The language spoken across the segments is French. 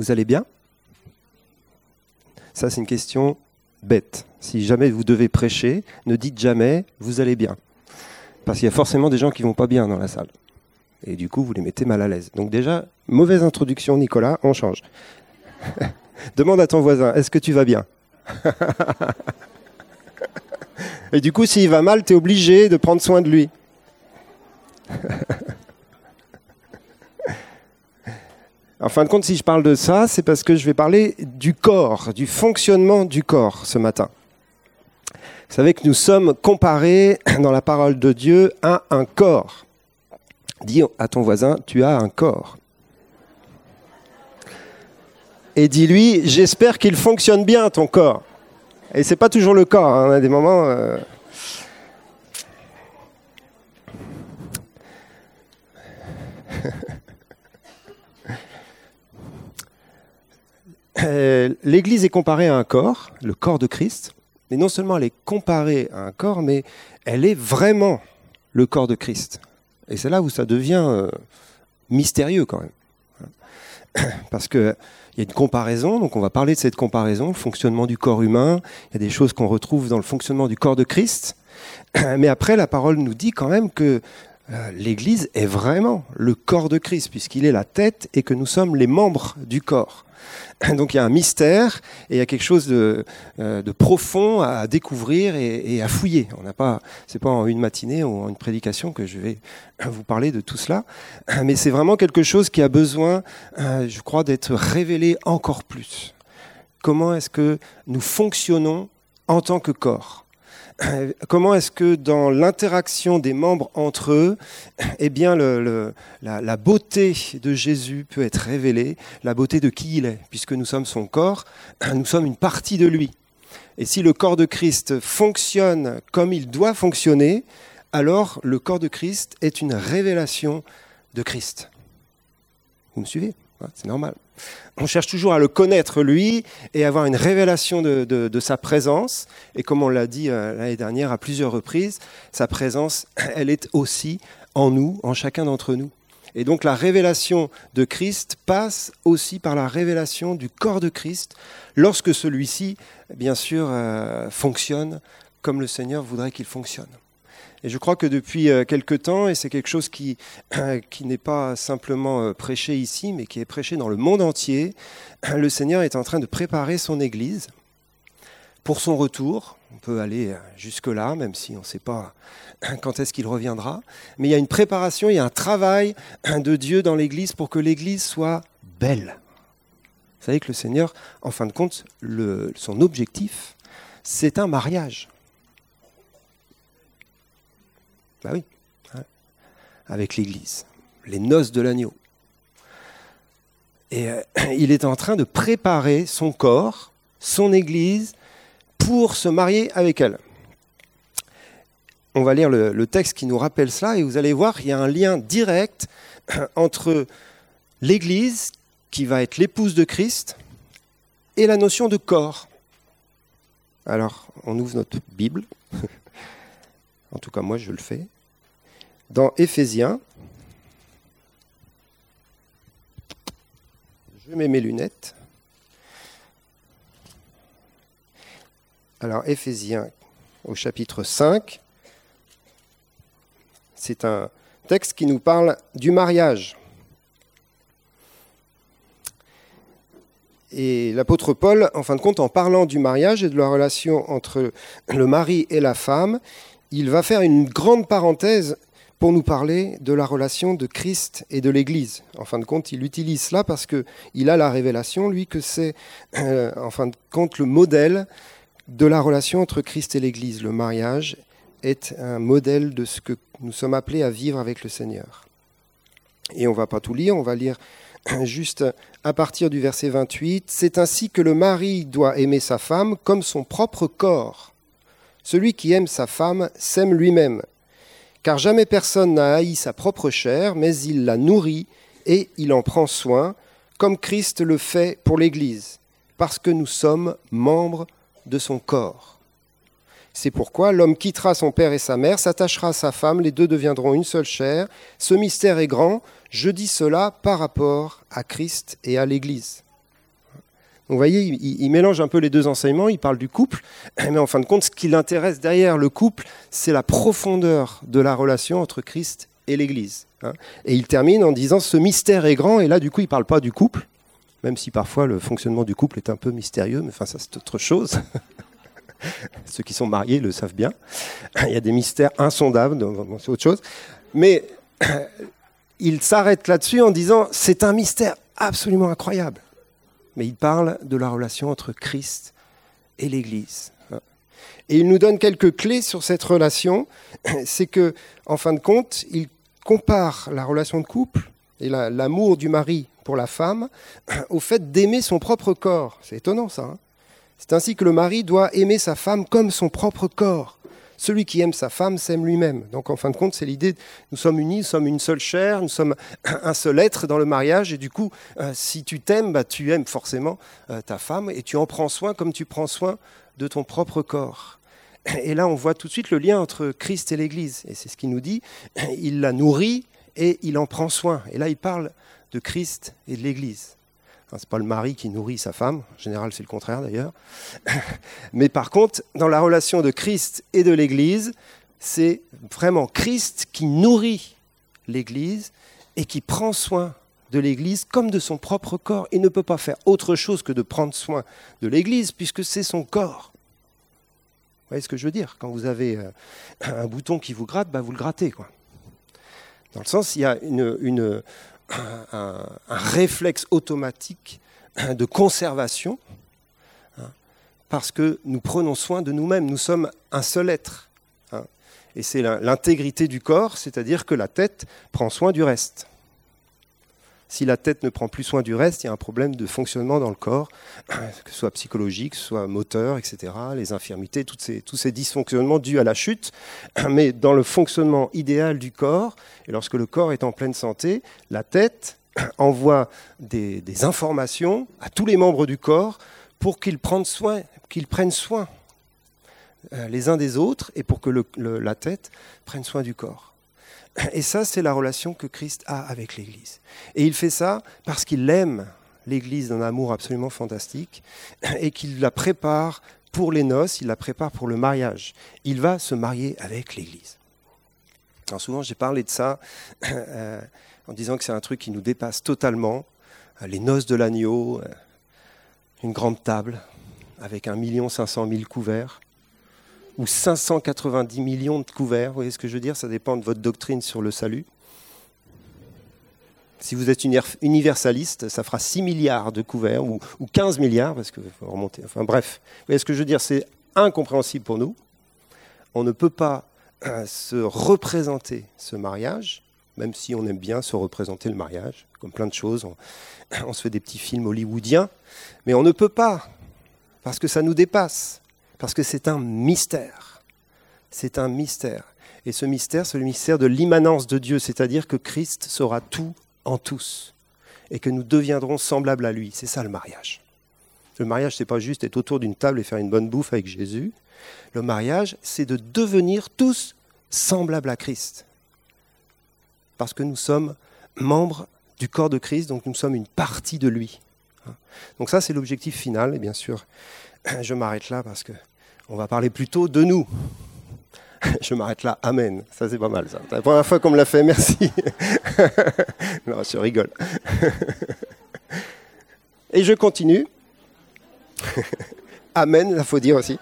Vous allez bien? Ça, c'est une question bête. Si jamais vous devez prêcher, ne dites jamais vous allez bien. Parce qu'il y a forcément des gens qui vont pas bien dans la salle. Et du coup, vous les mettez mal à l'aise. Donc déjà, mauvaise introduction, Nicolas, on change. Demande à ton voisin, est-ce que tu vas bien? Et du coup, s'il va mal, tu es obligé de prendre soin de lui. en fin de compte, si je parle de ça, c'est parce que je vais parler du corps, du fonctionnement du corps ce matin. Vous savez que nous sommes comparés dans la parole de Dieu à un corps. Dis à ton voisin, tu as un corps. Et dis-lui, j'espère qu'il fonctionne bien ton corps. Et c'est pas toujours le. Hein. On a des moments. Euh, euh, L'Église est comparée à un corps, le corps de Christ. Mais non seulement elle est comparée à un corps, mais elle est vraiment le corps de Christ. Et c'est là où ça devient euh, mystérieux quand même. Parce que il y a une comparaison, donc on va parler de cette comparaison, le fonctionnement du corps humain, il y a des choses qu'on retrouve dans le fonctionnement du corps de Christ, mais après la parole nous dit quand même que l'Église est vraiment le corps de Christ, puisqu'il est la tête et que nous sommes les membres du corps. Donc il y a un mystère et il y a quelque chose de, euh, profond à découvrir et, à fouiller. On n'a pas, c'est pas en une matinée ou en une prédication que je vais vous parler de tout cela, mais c'est vraiment quelque chose qui a besoin, euh, je crois, d'être révélé encore plus. Comment est-ce que nous fonctionnons en tant que corps? comment est-ce que dans l'interaction des membres entre eux, eh bien, la, beauté de Jésus peut être révélée, la beauté de qui il est, puisque nous sommes son corps, nous sommes une partie de lui. Et si le corps de Christ fonctionne comme il doit fonctionner, alors le corps de Christ est une révélation de Christ. Vous me suivez? C'est normal on cherche toujours à le connaître lui et avoir une révélation de, sa présence. Et comme on l'a dit euh, l'année dernière à plusieurs reprises, sa présence, elle est aussi en nous, en chacun d'entre nous. Et donc la révélation de Christ passe aussi par la révélation du corps de Christ lorsque celui-ci, bien sûr, euh, fonctionne comme le Seigneur voudrait qu'il fonctionne. Et je crois que depuis euh, quelque temps, et c'est quelque chose qui, qui n'est pas simplement euh, prêché ici, mais qui est prêché dans le monde entier, le Seigneur est en train de préparer son Église pour son retour. On peut aller euh, jusque-là, même si on ne sait pas quand est-ce qu'il reviendra. Mais il y a une préparation, il y a un travail de Dieu dans l'Église pour que l'Église soit belle. Vous savez que le Seigneur, en fin de compte, son objectif, c'est un mariage. Bah oui, avec l'Église, les noces de l'agneau. Et euh, il est en train de préparer son corps, son Église, pour se marier avec elle. On va lire le, le texte qui nous rappelle cela et vous allez voir, il y a un lien direct entre l'Église, qui va être l'épouse de Christ, et la notion de corps. Alors, on ouvre notre Bible. En tout cas, moi, je le fais. Dans Éphésiens, je mets mes lunettes. Alors, Éphésiens au chapitre 5, c'est un texte qui nous parle du mariage. Et l'apôtre Paul, en fin de compte, en parlant du mariage et de la relation entre le mari et la femme, il va faire une grande parenthèse pour nous parler de la relation de Christ et de l'Église. En fin de compte, il utilise cela parce qu'il a la révélation, lui, que c'est, euh, en fin de compte, le modèle de la relation entre Christ et l'Église. Le mariage est un modèle de ce que nous sommes appelés à vivre avec le Seigneur. Et on ne va pas tout lire, on va lire juste à partir du verset 28. C'est ainsi que le mari doit aimer sa femme comme son propre corps. Celui qui aime sa femme s'aime lui-même, car jamais personne n'a haï sa propre chair, mais il la nourrit et il en prend soin, comme Christ le fait pour l'Église, parce que nous sommes membres de son corps. C'est pourquoi l'homme quittera son père et sa mère, s'attachera à sa femme, les deux deviendront une seule chair. Ce mystère est grand, je dis cela par rapport à Christ et à l'Église. Vous voyez, il, mélange un peu les deux enseignements, il parle du couple, mais en fin de compte, ce qui l'intéresse derrière le couple, c'est la profondeur de la relation entre Christ et l'Église. Hein. Et il termine en disant, ce mystère est grand, et là, du coup, il ne parle pas du couple, même si parfois le fonctionnement du couple est un peu mystérieux, mais enfin, ça, c'est autre chose. Ceux qui sont mariés le savent bien. Il y a des mystères insondables, c'est autre chose. Mais il s'arrête là-dessus en disant, c'est un mystère absolument incroyable mais il parle de la relation entre Christ et l'Église. Et il nous donne quelques clés sur cette relation. C'est que, en fin de compte, il compare la relation de couple et l'amour du mari pour la femme au fait d'aimer son propre corps. C'est étonnant ça. Hein. C'est ainsi que le mari doit aimer sa femme comme son propre corps. Celui qui aime sa femme s'aime lui-même. Donc en fin de compte, c'est l'idée, nous sommes unis, nous sommes une seule chair, nous sommes un seul être dans le mariage, et du coup, euh, si tu t'aimes, bah, tu aimes forcément euh, ta femme, et tu en prends soin comme tu prends soin de ton propre corps. Et là, on voit tout de suite le lien entre Christ et l'Église, et c'est ce qu'il nous dit, il la nourrit et il en prend soin. Et là, il parle de Christ et de l'Église. Ce n'est pas le mari qui nourrit sa femme, en général c'est le contraire d'ailleurs. Mais par contre, dans la relation de Christ et de l'Église, c'est vraiment Christ qui nourrit l'Église et qui prend soin de l'Église comme de son propre corps. Il ne peut pas faire autre chose que de prendre soin de l'Église puisque c'est son corps. Vous voyez ce que je veux dire? Quand vous avez euh, un bouton qui vous gratte, bah vous le grattez. Quoi. Dans le sens, il y a une, un, réflexe automatique de conservation, hein, parce que nous prenons soin de nous-mêmes, nous sommes un seul être. Hein. et c'est l'intégrité du corps, c'est-à-dire que la tête prend soin du reste. Si la tête ne prend plus soin du reste, il y a un problème de fonctionnement dans le corps, que ce soit psychologique, soit moteur, etc., les infirmités, ces, tous ces dysfonctionnements dus à la chute. Mais dans le fonctionnement idéal du corps, et lorsque le corps est en pleine santé, la tête envoie des, informations à tous les membres du corps pour qu'ils prennent soin, qu'ils prennent soin euh, les uns des autres et pour que la tête prenne soin du corps. Et ça, c'est la relation que Christ a avec l'Église. Et il fait ça parce qu'il aime l'Église d'un amour absolument fantastique et qu'il la prépare pour les noces, il la prépare pour le mariage. Il va se marier avec l'Église. Alors souvent, j'ai parlé de ça euh, en disant que c'est un truc qui nous dépasse totalement. Les noces de l'agneau, euh, une grande table avec un million cinq cent mille couverts ou 590 millions de couverts. Vous voyez ce que je veux dire? Ça dépend de votre doctrine sur le salut. Si vous êtes universaliste, ça fera 6 milliards de couverts ou, 15 milliards, parce que faut remonter. Enfin bref, vous voyez ce que je veux dire? C'est incompréhensible pour nous. On ne peut pas euh, se représenter ce mariage, même si on aime bien se représenter le mariage, comme plein de choses. On, on se fait des petits films hollywoodiens, mais on ne peut pas, parce que ça nous dépasse. Parce que c'est un mystère. C'est un mystère. Et ce mystère, c'est le mystère de l'immanence de Dieu, c'est-à-dire que Christ sera tout en tous et que nous deviendrons semblables à lui. C'est ça le mariage. Le mariage, c'est pas juste être autour d'une table et faire une bonne bouffe avec Jésus. Le mariage, c'est de devenir tous semblables à Christ. Parce que nous sommes membres du corps de Christ, donc nous sommes une partie de lui. Donc ça, c'est l'objectif final. Et bien sûr, je m'arrête là parce que on va parler plutôt de nous. Je m'arrête là. Amen. Ça, c'est pas mal, ça. C'est la première fois qu'on me l'a fait. Merci. non, je rigole. Et je continue. Amen, il faut dire aussi.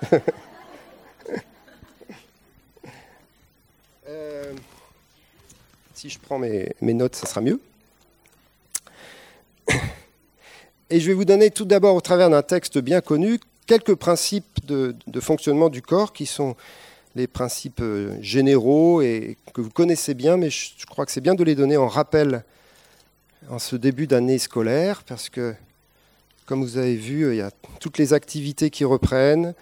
Euh, si je prends mes, mes notes, ça sera mieux. Et je vais vous donner tout d'abord, au travers d'un texte bien connu, quelques principes de, fonctionnement du corps qui sont les principes euh, généraux et que vous connaissez bien, mais je, crois que c'est bien de les donner en rappel en ce début d'année scolaire, parce que, comme vous avez vu, il y a toutes les activités qui reprennent.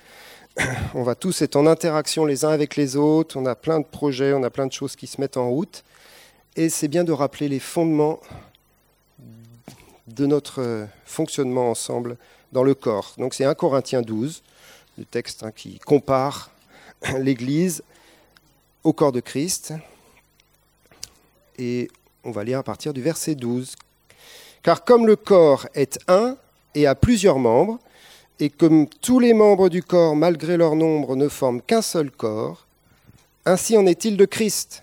On va tous être en interaction les uns avec les autres, on a plein de projets, on a plein de choses qui se mettent en route. Et c'est bien de rappeler les fondements de notre euh, fonctionnement ensemble dans le corps. Donc c'est 1 Corinthiens 12, le texte hein, qui compare l'Église au corps de Christ. Et on va lire à partir du verset 12. Car comme le corps est un et a plusieurs membres, Et comme tous les membres du corps, malgré leur nombre, ne forment qu'un seul corps, ainsi en est-il de Christ.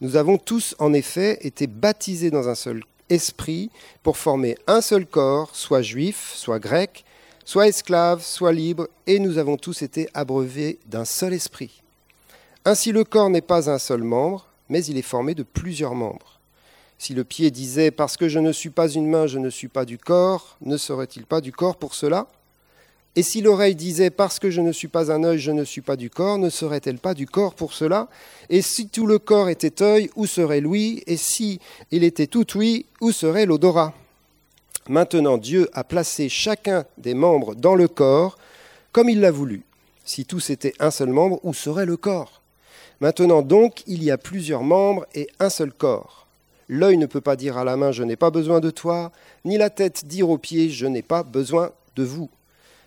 Nous avons tous, en effet, été baptisés dans un seul esprit pour former un seul corps, soit juif, soit grec, soit esclave, soit libre, et nous avons tous été abreuvés d'un seul esprit. Ainsi le corps n'est pas un seul membre, mais il est formé de plusieurs membres. Si le pied disait ⁇ Parce que je ne suis pas une main, je ne suis pas du corps ⁇ ne serait-il pas du corps pour cela? Et si l'oreille disait ⁇ Parce que je ne suis pas un œil, je ne suis pas du corps ⁇ ne serait-elle pas du corps pour cela? Et si tout le corps était œil, où serait l'ouïe? Et si il était tout ouïe, où serait l'odorat? Maintenant Dieu a placé chacun des membres dans le corps comme il l'a voulu. Si tous étaient un seul membre, où serait le corps? Maintenant donc, il y a plusieurs membres et un seul corps. L'œil ne peut pas dire à la main ⁇ Je n'ai pas besoin de toi ⁇ ni la tête dire aux pieds ⁇ Je n'ai pas besoin de vous ⁇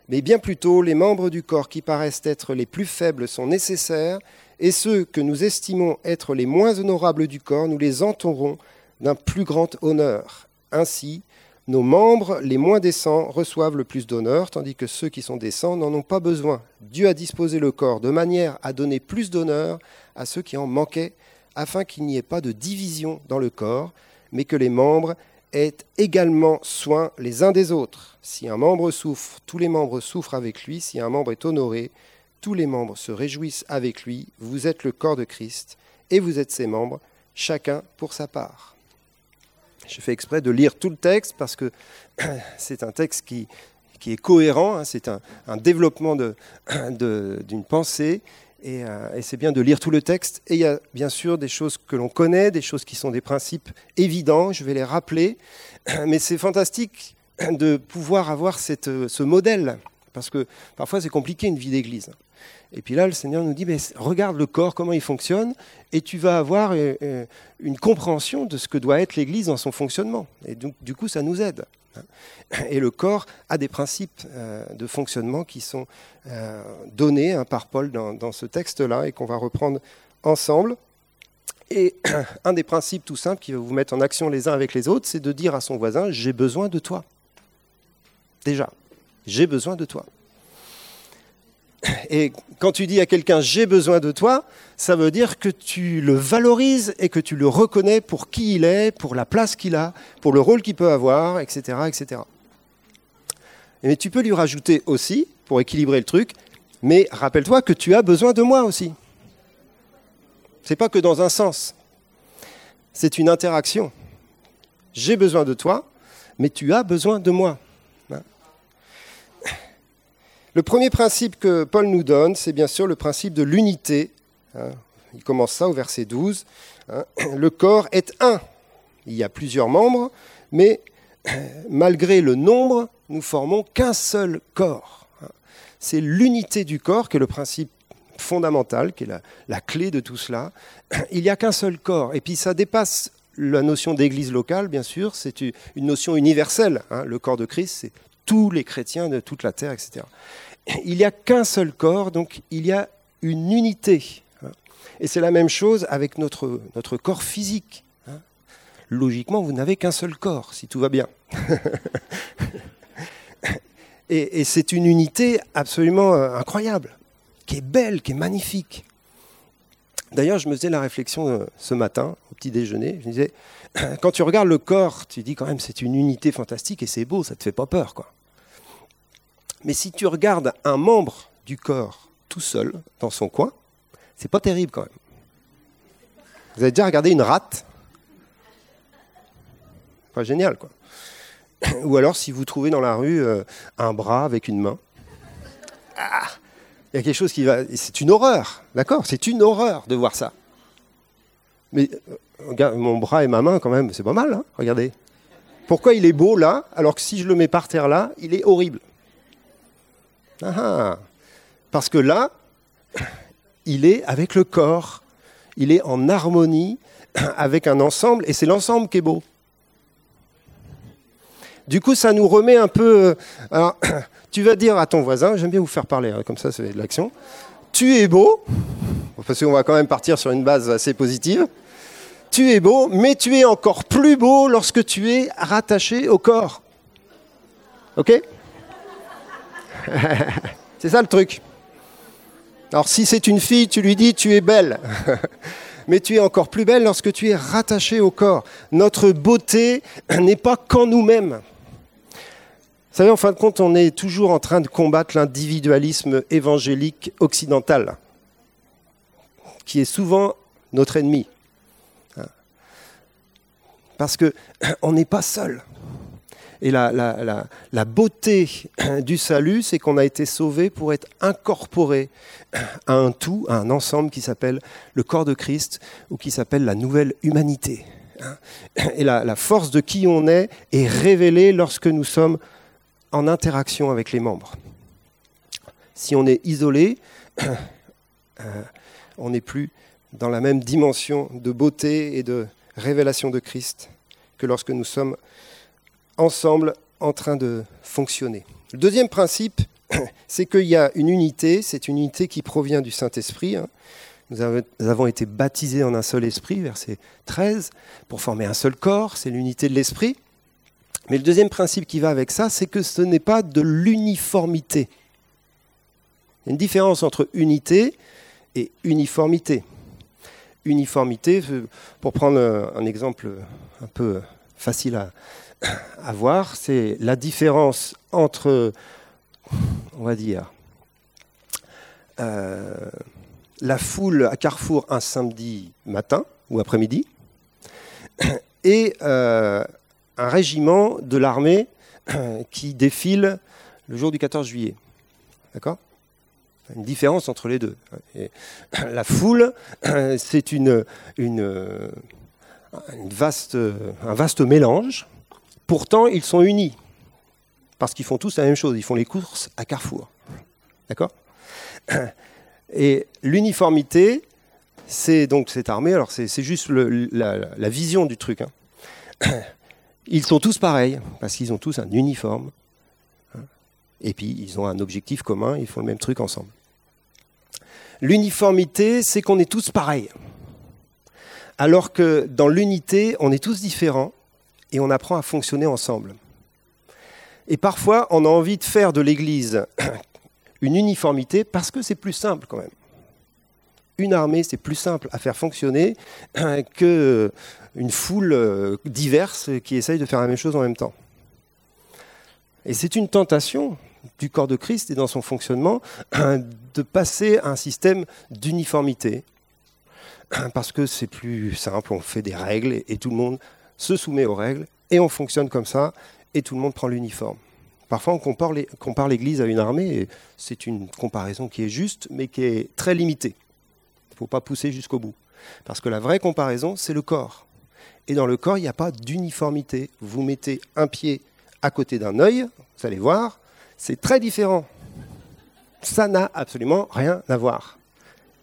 Mais bien plutôt, les membres du corps qui paraissent être les plus faibles sont nécessaires, et ceux que nous estimons être les moins honorables du corps, nous les entourons d'un plus grand honneur. Ainsi, nos membres les moins décents reçoivent le plus d'honneur, tandis que ceux qui sont décents n'en ont pas besoin. Dieu a disposé le corps de manière à donner plus d'honneur à ceux qui en manquaient, afin qu'il n'y ait pas de division dans le corps, mais que les membres aient également soin les uns des autres. Si un membre souffre, tous les membres souffrent avec lui. Si un membre est honoré, tous les membres se réjouissent avec lui. Vous êtes le corps de Christ, et vous êtes ses membres, chacun pour sa part. J'ai fait exprès de lire tout le texte parce que c'est un texte qui, qui est cohérent, hein, c'est un, développement d'une de, pensée, et, euh, et c'est bien de lire tout le texte. Et il y a bien sûr des choses que l'on connaît, des choses qui sont des principes évidents, je vais les rappeler, mais c'est fantastique de pouvoir avoir cette, ce modèle, parce que parfois c'est compliqué une vie d'église. Et puis là, le Seigneur nous dit, mais regarde le corps, comment il fonctionne, et tu vas avoir euh, euh, une compréhension de ce que doit être l'Église dans son fonctionnement. Et donc, du coup, ça nous aide. Hein. Et le corps a des principes euh, de fonctionnement qui sont donnés hein, par Paul dans ce texte-là et qu'on va reprendre ensemble. Et un des principes tout simples qui va vous mettre en action les uns avec les autres, c'est de dire à son voisin, j'ai besoin de toi. Déjà, j'ai besoin de toi. Et quand tu dis à quelqu'un j'ai besoin de toi, ça veut dire que tu le valorises et que tu le reconnais pour qui il est, pour la place qu'il a, pour le rôle qu'il peut avoir, etc., etc. Mais tu peux lui rajouter aussi, pour équilibrer le truc, mais rappelle-toi que tu as besoin de moi aussi. C'est pas que dans un sens. C'est une interaction. J'ai besoin de toi, mais tu as besoin de moi. Le premier principe que Paul nous donne, c'est bien sûr le principe de l'unité. Hein. Il commence ça au verset 12. Hein. Le corps est un. Il y a plusieurs membres, mais malgré le nombre, nous formons qu'un seul corps. Hein. C'est l'unité du corps qui est le principe fondamental, qui est la, clé de tout cela. Il n'y a qu'un seul corps. Et puis ça dépasse la notion d'église locale, bien sûr, c'est une notion universelle. Le corps de Christ, c'est tous les chrétiens de toute la terre, etc il n'y a qu'un seul corps, donc il y a une unité. Hein. Et c'est la même chose avec notre, corps physique. Hein. Logiquement, vous n'avez qu'un seul corps, si tout va bien. et, c'est une unité absolument euh, incroyable, qui est belle, qui est magnifique. D'ailleurs, je me faisais la réflexion euh, ce matin, au petit déjeuner. Je me disais, quand tu regardes le corps, tu dis quand même c'est une unité fantastique et c'est beau, ça ne te fait pas peur. quoi. Mais si tu regardes un membre du corps tout seul, dans son coin, c'est pas terrible quand même. Vous avez déjà regardé une rate? Pas génial, quoi. Ou alors si vous trouvez dans la rue euh, un bras avec une main. Ah, il y a quelque chose qui va. C'est une horreur, d'accord? C'est une horreur de voir ça. Mais euh, mon bras et ma main, quand même, c'est pas mal, hein regardez. Pourquoi il est beau là, alors que si je le mets par terre là, il est horrible ah, ah, parce que là, il est avec le corps, il est en harmonie avec un ensemble, et c'est l'ensemble qui est beau. Du coup, ça nous remet un peu... Euh, alors, tu vas dire à ton voisin, j'aime bien vous faire parler, hein, comme ça, c'est de l'action. Tu es beau, parce qu'on va quand même partir sur une base assez positive. Tu es beau, mais tu es encore plus beau lorsque tu es rattaché au corps. OK? c'est ça le truc. Alors si c'est une fille, tu lui dis tu es belle. Mais tu es encore plus belle lorsque tu es rattaché au corps. Notre beauté n'est pas qu'en nous-mêmes. Vous savez, en fin de compte, on est toujours en train de combattre l'individualisme évangélique occidental, qui est souvent notre ennemi. Parce qu'on n'est pas seul. Et la, beauté du salut, c'est qu'on a été sauvé pour être incorporé à un tout, à un ensemble qui s'appelle le corps de Christ ou qui s'appelle la nouvelle humanité. Et la, force de qui on est est révélée lorsque nous sommes en interaction avec les membres. Si on est isolé, euh, on n'est plus dans la même dimension de beauté et de révélation de Christ que lorsque nous sommes ensemble en train de fonctionner. Le deuxième principe, c'est qu'il y a une unité, c'est une unité qui provient du Saint-Esprit. Hein. Nous avons été baptisés en un seul esprit, verset 13, pour former un seul corps, c'est l'unité de l'esprit. Mais le deuxième principe qui va avec ça, c'est que ce n'est pas de l'uniformité. Il y a une différence entre unité et uniformité. Uniformité, pour prendre un exemple un peu facile à, voir, c'est la différence entre, on va dire, euh, la foule à Carrefour un samedi matin ou après-midi et euh, un régiment de l'armée qui défile le jour du 14 juillet. D'accord? Une différence entre les deux. la foule, c'est une, vaste, un vaste mélange Pourtant, ils sont unis. Parce qu'ils font tous la même chose. Ils font les courses à Carrefour. D'accord? Et l'uniformité, c'est donc cette armée. Alors, c'est juste la, vision du truc. Hein. Ils sont tous pareils, parce qu'ils ont tous un uniforme. Et puis, ils ont un objectif commun. Ils font le même truc ensemble. L'uniformité, c'est qu'on est tous pareils. Alors que dans l'unité, on est tous différents et on apprend à fonctionner ensemble. Et parfois, on a envie de faire de l'Église une uniformité parce que c'est plus simple quand même. Une armée, c'est plus simple à faire fonctionner qu'une foule euh, diverse qui essaye de faire la même chose en même temps. Et c'est une tentation du corps de Christ et dans son fonctionnement de passer à un système d'uniformité. Parce que c'est plus simple, on fait des règles et tout le monde se soumet aux règles, et on fonctionne comme ça, et tout le monde prend l'uniforme. Parfois, on compare l'Église à une armée, et c'est une comparaison qui est juste, mais qui est très limitée. Il ne faut pas pousser jusqu'au bout. Parce que la vraie comparaison, c'est le corps. Et dans le corps, il n'y a pas d'uniformité. Vous mettez un pied à côté d'un œil, vous allez voir, c'est très différent. Ça n'a absolument rien à voir.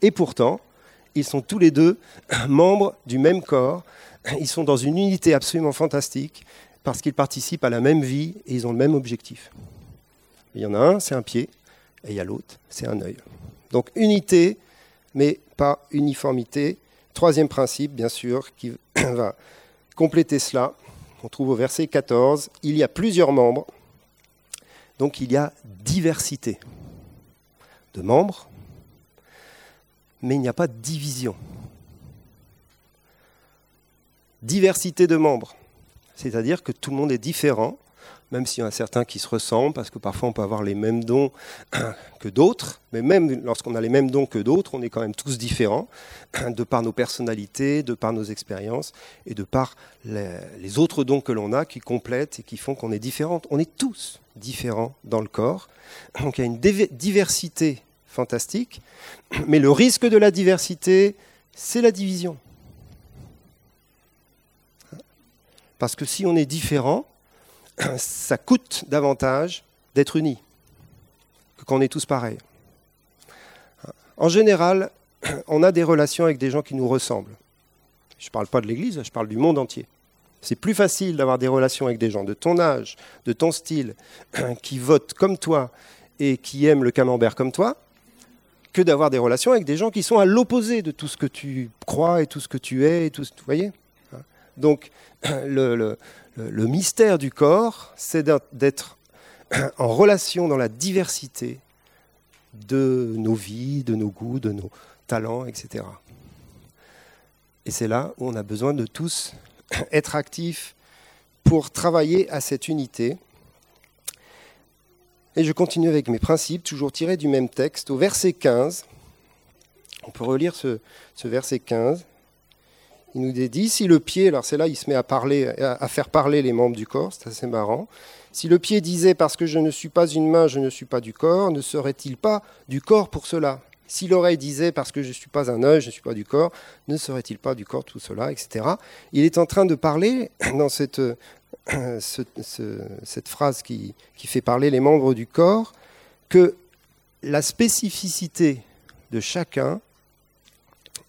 Et pourtant, ils sont tous les deux membres du même corps ils sont dans une unité absolument fantastique parce qu'ils participent à la même vie et ils ont le même objectif. Il y en a un, c'est un pied, et il y a l'autre, c'est un œil. Donc unité, mais pas uniformité. Troisième principe, bien sûr, qui va compléter cela, on trouve au verset 14, il y a plusieurs membres, donc il y a diversité de membres, mais il n'y a pas de division diversité de membres. C'est-à-dire que tout le monde est différent, même s'il y en a certains qui se ressemblent, parce que parfois on peut avoir les mêmes dons que d'autres, mais même lorsqu'on a les mêmes dons que d'autres, on est quand même tous différents, de par nos personnalités, de par nos expériences, et de par les, autres dons que l'on a qui complètent et qui font qu'on est différents. On est tous différents dans le corps. Donc il y a une diversité fantastique, mais le risque de la diversité, c'est la division. Parce que si on est différent, ça coûte davantage d'être unis que quand on est tous pareils. En général, on a des relations avec des gens qui nous ressemblent. Je ne parle pas de l'Église, je parle du monde entier. C'est plus facile d'avoir des relations avec des gens de ton âge, de ton style, qui votent comme toi et qui aiment le camembert comme toi, que d'avoir des relations avec des gens qui sont à l'opposé de tout ce que tu crois et tout ce que tu es. Vous voyez donc le, mystère du corps, c'est d'être en relation dans la diversité de nos vies, de nos goûts, de nos talents, etc. Et c'est là où on a besoin de tous être actifs pour travailler à cette unité. Et je continue avec mes principes, toujours tirés du même texte, au verset 15. On peut relire ce, verset 15. Il nous dit si le pied, alors c'est là, il se met à parler, à faire parler les membres du corps, c'est assez marrant. Si le pied disait parce que je ne suis pas une main, je ne suis pas du corps, ne serait-il pas du corps pour cela? Si l'oreille disait parce que je ne suis pas un œil, je ne suis pas du corps, ne serait-il pas du corps tout cela, etc. Il est en train de parler dans cette, cette phrase qui, fait parler les membres du corps que la spécificité de chacun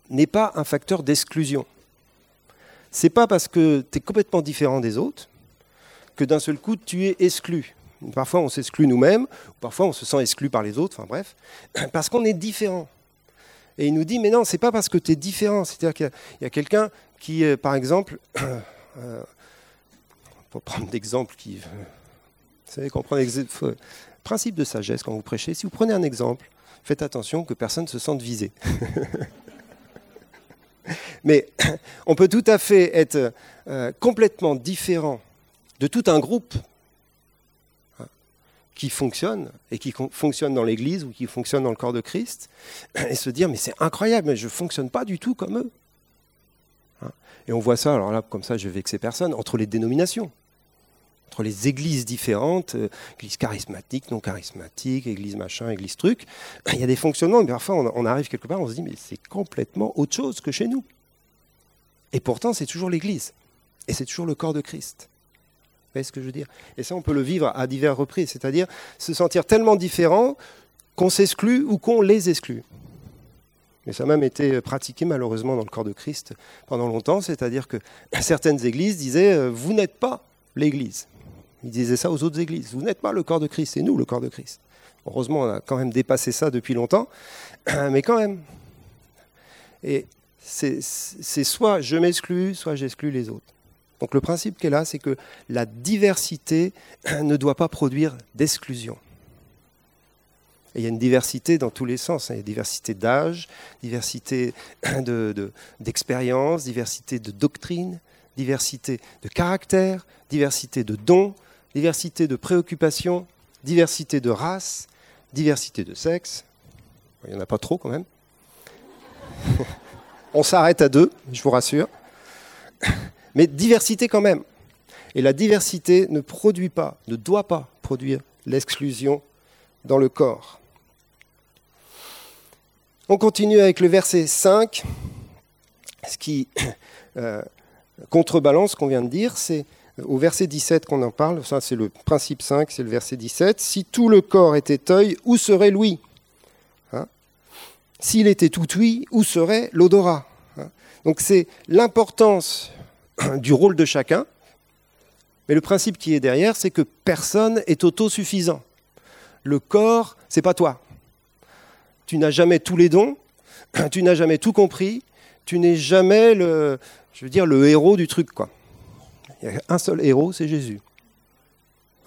n'est pas un facteur d'exclusion. C'est pas parce que tu es complètement différent des autres que d'un seul coup tu es exclu. Parfois on s'exclut nous-mêmes, parfois on se sent exclu par les autres, enfin bref, parce qu'on est différent. Et il nous dit, mais non, c'est pas parce que tu es différent. C'est-à-dire qu'il y a, quelqu'un qui, par exemple, euh, prendre d'exemple qui. Vous savez, comprendre le principe de sagesse quand vous prêchez, si vous prenez un exemple, faites attention que personne ne se sente visé. Mais on peut tout à fait être euh, complètement différent de tout un groupe hein, qui fonctionne et qui fonctionne dans l'Église ou qui fonctionne dans le corps de Christ et se dire mais c'est incroyable, mais je ne fonctionne pas du tout comme eux. Hein. Et on voit ça, alors là, comme ça, je vais vexer personne, entre les dénominations, entre les églises différentes, euh, église charismatique, non charismatique, église machin, église truc. Il y a des fonctionnements, mais parfois on arrive quelque part, on se dit, mais c'est complètement autre chose que chez nous. Et pourtant, c'est toujours l'église. Et c'est toujours le corps de Christ. Vous voyez ce que je veux dire? Et ça, on peut le vivre à divers reprises, c'est-à-dire se sentir tellement différent qu'on s'exclut ou qu'on les exclut. Mais ça a même été pratiqué malheureusement dans le corps de Christ pendant longtemps, c'est-à-dire que certaines églises disaient euh, Vous n'êtes pas l'Église. Ils disaient ça aux autres églises Vous n'êtes pas le corps de Christ, c'est nous le corps de Christ. Heureusement, on a quand même dépassé ça depuis longtemps, mais quand même. Et c'est soit je m'exclus, soit j'exclus les autres. Donc le principe qui est là, c'est que la diversité ne doit pas produire d'exclusion. Et il y a une diversité dans tous les sens. Hein. Il y a diversité d'âge, diversité d'expérience, diversité de doctrine, diversité de caractère, diversité de dons, diversité de préoccupations, diversité de race, diversité de sexe. Il n'y en a pas trop quand même. On s'arrête à deux, je vous rassure. Mais diversité quand même. Et la diversité ne produit pas, ne doit pas produire l'exclusion dans le corps. On continue avec le verset 5. Ce qui euh, contrebalance ce qu'on vient de dire, c'est au verset 17 qu'on en parle, ça c'est le principe 5, c'est le verset 17. Si tout le corps était œil, où serait l'ouïe? Hein? S'il était tout ouïe, où serait l'odorat? Hein? Donc c'est l'importance du rôle de chacun, mais le principe qui est derrière, c'est que personne est autosuffisant. Le corps, c'est pas toi tu n'as jamais tous les dons, tu n'as jamais tout compris, tu n'es jamais le, je veux dire, le héros du truc. Quoi. Un seul héros, c'est Jésus.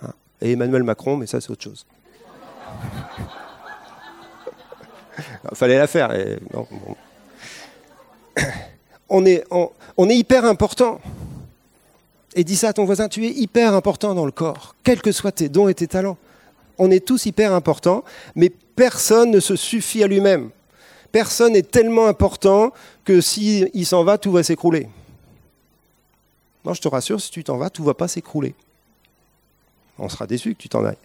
Hein? Et Emmanuel Macron, mais ça c'est autre chose. Il fallait la faire. on, est, hyper important. Et dis ça à ton voisin, tu es hyper important dans le corps, quels que soient tes dons et tes talents. On est tous hyper importants, mais personne ne se suffit à lui-même. Personne n'est tellement important que s'il il s'en va, tout va s'écrouler. Moi, je te rassure, si tu t'en vas, tout ne va pas s'écrouler. On sera déçu que tu t'en ailles.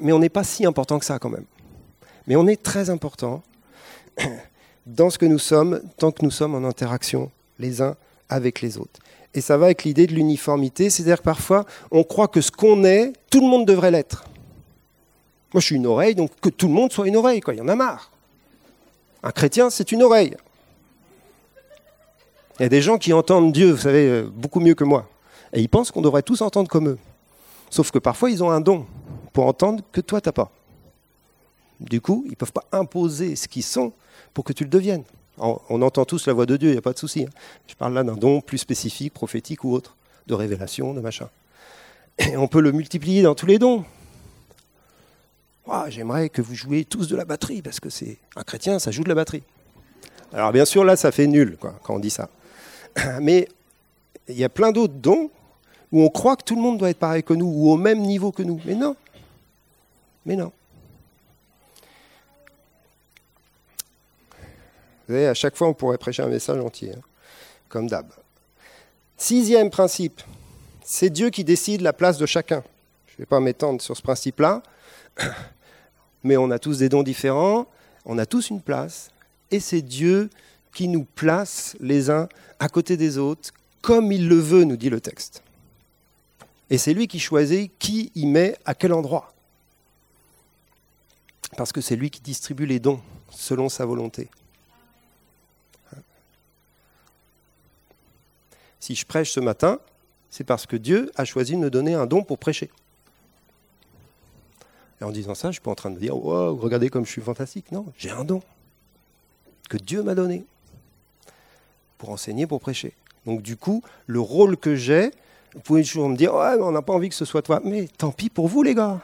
Mais on n'est pas si important que ça quand même. Mais on est très important dans ce que nous sommes, tant que nous sommes en interaction les uns avec les autres. Et ça va avec l'idée de l'uniformité, c'est-à-dire que parfois on croit que ce qu'on est, tout le monde devrait l'être. Moi, je suis une oreille, donc que tout le monde soit une oreille, quoi. Il y en a marre. Un chrétien, c'est une oreille. Il y a des gens qui entendent Dieu, vous savez, euh, beaucoup mieux que moi. Et ils pensent qu'on devrait tous entendre comme eux. Sauf que parfois, ils ont un don pour entendre que toi, tu n'as pas. Du coup, ils ne peuvent pas imposer ce qu'ils sont pour que tu le deviennes. On entend tous la voix de Dieu, il n'y a pas de souci. Hein. Je parle là d'un don plus spécifique, prophétique ou autre, de révélation, de machin. Et on peut le multiplier dans tous les dons. J'aimerais que vous jouiez tous de la batterie, parce que c'est un chrétien, ça joue de la batterie. Alors bien sûr, là, ça fait nul quoi, quand on dit ça. Mais il y a plein d'autres dons où on croit que tout le monde doit être pareil que nous, ou au même niveau que nous. Mais non. Mais non. Vous savez, à chaque fois, on pourrait prêcher un message entier, hein, comme d'hab. Sixième principe, c'est Dieu qui décide la place de chacun. Je ne vais pas m'étendre sur ce principe-là, mais on a tous des dons différents, on a tous une place, et c'est Dieu qui nous place les uns à côté des autres, comme il le veut, nous dit le texte. Et c'est lui qui choisit qui y met à quel endroit. Parce que c'est lui qui distribue les dons selon sa volonté. Si je prêche ce matin, c'est parce que Dieu a choisi de me donner un don pour prêcher. Et en disant ça, je ne suis pas en train de dire oh, regardez comme je suis fantastique. Non, j'ai un don que Dieu m'a donné pour enseigner, pour prêcher. Donc du coup, le rôle que j'ai, vous pouvez toujours me dire ouais, on n'a pas envie que ce soit toi. Mais tant pis pour vous, les gars.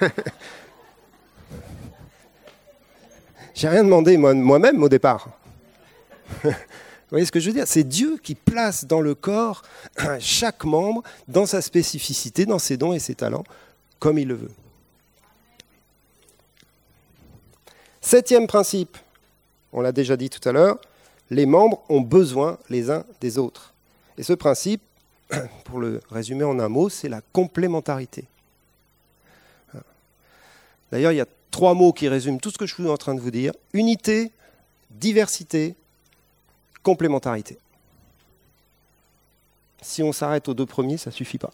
j'ai rien demandé moi-même au départ. Vous voyez ce que je veux dire? C'est Dieu qui place dans le corps chaque membre dans sa spécificité, dans ses dons et ses talents, comme il le veut. Septième principe, on l'a déjà dit tout à l'heure, les membres ont besoin les uns des autres. Et ce principe, pour le résumer en un mot, c'est la complémentarité. D'ailleurs, il y a trois mots qui résument tout ce que je suis en train de vous dire. Unité, diversité, complémentarité. Si on s'arrête aux deux premiers, ça ne suffit pas.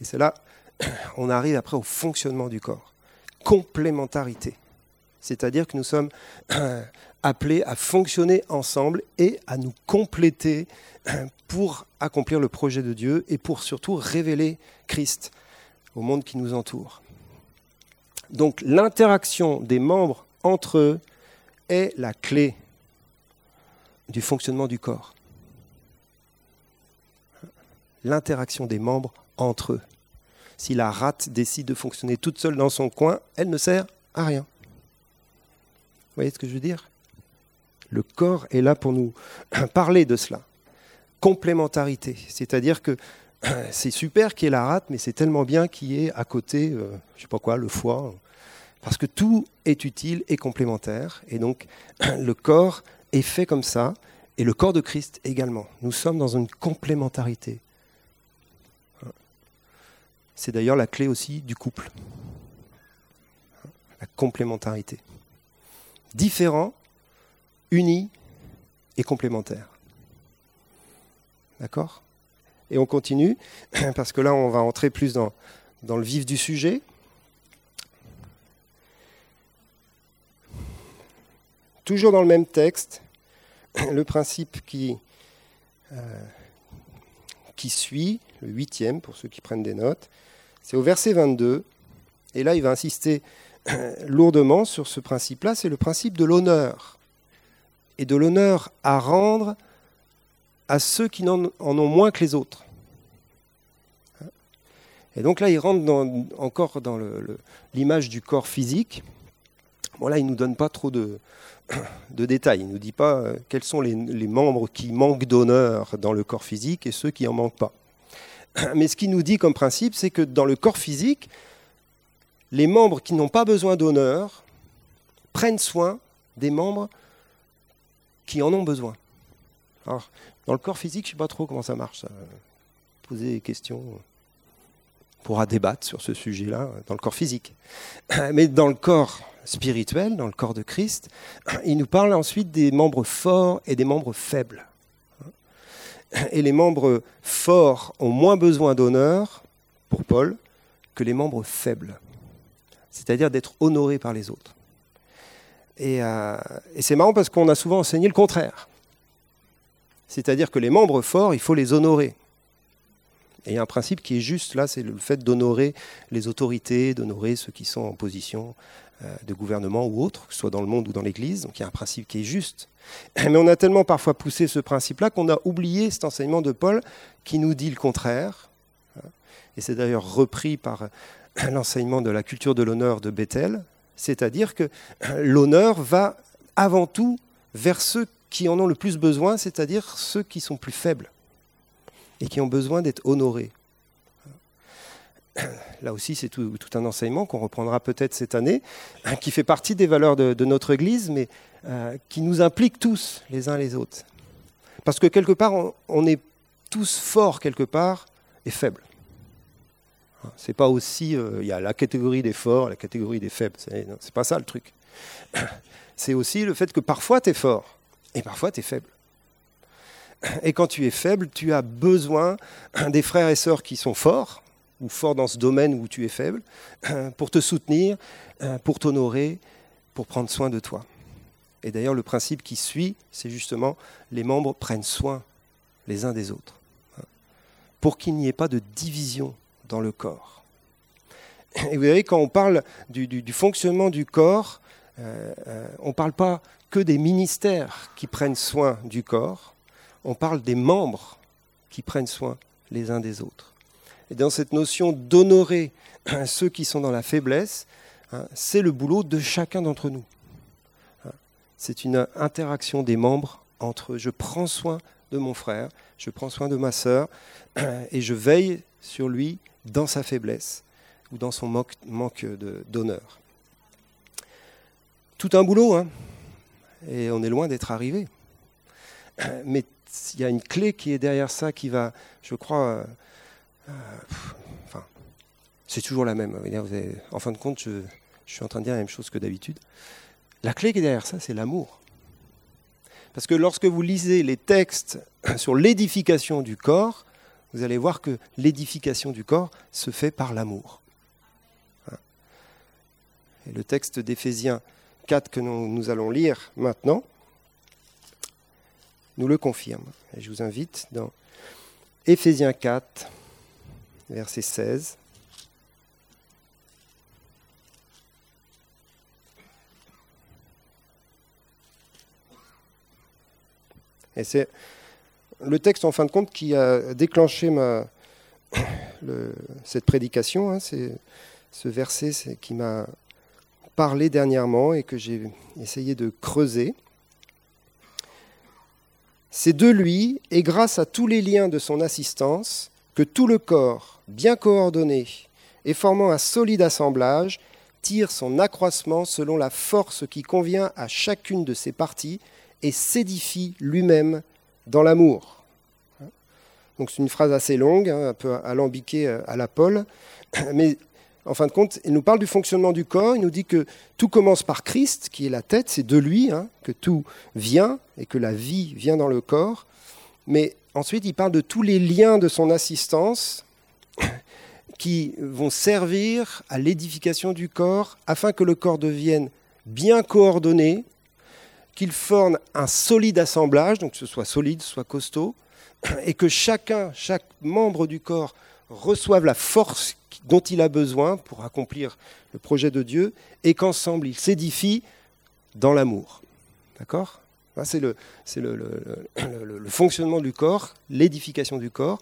Et c'est là, on arrive après au fonctionnement du corps. Complémentarité c'est-à-dire que nous sommes appelés à fonctionner ensemble et à nous compléter pour accomplir le projet de Dieu et pour surtout révéler Christ au monde qui nous entoure. Donc l'interaction des membres entre eux est la clé du fonctionnement du corps. L'interaction des membres entre eux. Si la rate décide de fonctionner toute seule dans son coin, elle ne sert à rien voyez ce que je veux dire? Le corps est là pour nous parler de cela. Complémentarité, c'est-à-dire que c'est super qu'il y ait la rate, mais c'est tellement bien qu'il y ait à côté, euh, je ne sais pas quoi, le foie, parce que tout est utile et complémentaire, et donc le corps est fait comme ça, et le corps de Christ également. Nous sommes dans une complémentarité. C'est d'ailleurs la clé aussi du couple. La complémentarité différents, unis et complémentaires. D'accord? Et on continue, parce que là, on va entrer plus dans, le vif du sujet. Toujours dans le même texte, le principe euh, qui suit, le huitième, pour ceux qui prennent des notes, c'est au verset 22. Et là, il va insister lourdement sur ce principe-là, c'est le principe de l'honneur. Et de l'honneur à rendre à ceux qui en, ont moins que les autres. Et donc là, il rentre encore dans l'image du corps physique. Bon là, il ne nous donne pas trop de, détails. Il ne nous dit pas euh, quels sont les, les membres qui manquent d'honneur dans le corps physique et ceux qui n'en manquent pas. Mais ce qu'il nous dit comme principe, c'est que dans le corps physique, les membres qui n'ont pas besoin d'honneur prennent soin des membres qui en ont besoin. Alors, dans le corps physique, je ne sais pas trop comment ça marche. Poser des questions. On pourra débattre sur ce sujet-là dans le corps physique. Mais dans le corps spirituel, dans le corps de Christ, il nous parle ensuite des membres forts et des membres faibles. Et les membres forts ont moins besoin d'honneur, pour Paul, que les membres faibles c'est-à-dire d'être honoré par les autres. Euh, et, c'est marrant parce qu'on a souvent enseigné le contraire. C'est-à-dire que les membres forts, il faut les honorer. Et il y a un principe qui est juste là, c'est le fait d'honorer les autorités, d'honorer ceux qui sont en position euh, de gouvernement ou autre, que ce soit dans le monde ou dans l'Église. Donc il y a un principe qui est juste. Mais on a tellement parfois poussé ce principe-là qu'on a oublié cet enseignement de Paul qui nous dit le contraire, et c'est d'ailleurs repris par l'enseignement de la culture de l'honneur de Bethel, c'est-à-dire que l'honneur va avant tout vers ceux qui en ont le plus besoin, c'est-à-dire ceux qui sont plus faibles et qui ont besoin d'être honorés. Là aussi, c'est tout, un enseignement qu'on reprendra peut-être cette année, qui fait partie des valeurs de, notre Église, mais euh, qui nous implique tous, les uns les autres. Parce que quelque part, on, est tous forts quelque part et faibles. C'est pas aussi, euh, il y a la catégorie des forts, la catégorie des faibles. C'est pas ça le truc. C'est aussi le fait que parfois tu es fort et parfois tu es faible. Et quand tu es faible, tu as besoin des frères et sœurs qui sont forts, ou forts dans ce domaine où tu es faible, pour te soutenir, pour t'honorer, pour prendre soin de toi. Et d'ailleurs, le principe qui suit, c'est justement les membres prennent soin les uns des autres, pour qu'il n'y ait pas de division dans le corps. Et vous voyez, quand on parle du, fonctionnement du corps, euh, euh, on ne parle pas que des ministères qui prennent soin du corps, on parle des membres qui prennent soin les uns des autres. Et dans cette notion d'honorer ceux qui sont dans la faiblesse, hein, c'est le boulot de chacun d'entre nous. Hein, c'est une interaction des membres entre eux. Je prends soin de mon frère, je prends soin de ma sœur, et je veille sur lui dans sa faiblesse ou dans son manque, d'honneur. Tout un boulot, hein et on est loin d'être arrivé. Mais il y a une clé qui est derrière ça qui va, je crois, euh, euh, c'est toujours la même. en fin de compte, je, suis en train de dire la même chose que d'habitude. La clé qui est derrière ça, c'est l'amour. Parce que lorsque vous lisez les textes sur l'édification du corps, vous allez voir que l'édification du corps se fait par l'amour. Et le texte d'Éphésiens 4 que nous, allons lire maintenant nous le confirme. Je vous invite dans Éphésiens 4, verset 16. Et c'est le texte, en fin de compte, qui a déclenché cette prédication. Hein, c'est ce verset qui m'a parlé dernièrement et que j'ai essayé de creuser. C'est de lui, et grâce à tous les liens de son assistance, que tout le corps, bien coordonné et formant un solide assemblage, tire son accroissement selon la force qui convient à chacune de ses parties et s'édifie lui-même dans l'amour. Donc c'est une phrase assez longue, hein, un peu alambiquée euh, à la Paul, mais en fin de compte, il nous parle du fonctionnement du corps, il nous dit que tout commence par Christ, qui est la tête, c'est de lui hein, que tout vient et que la vie vient dans le corps. Mais ensuite, il parle de tous les liens de son assistance qui vont servir à l'édification du corps afin que le corps devienne bien coordonné, qu'il forme un solide assemblage, donc que ce soit solide, soit costaud, et que chacun, chaque membre du corps reçoive la force dont il a besoin pour accomplir le projet de Dieu et qu'ensemble il s'édifie dans l'amour. D'accord? C'est le, le, fonctionnement du corps, l'édification du corps,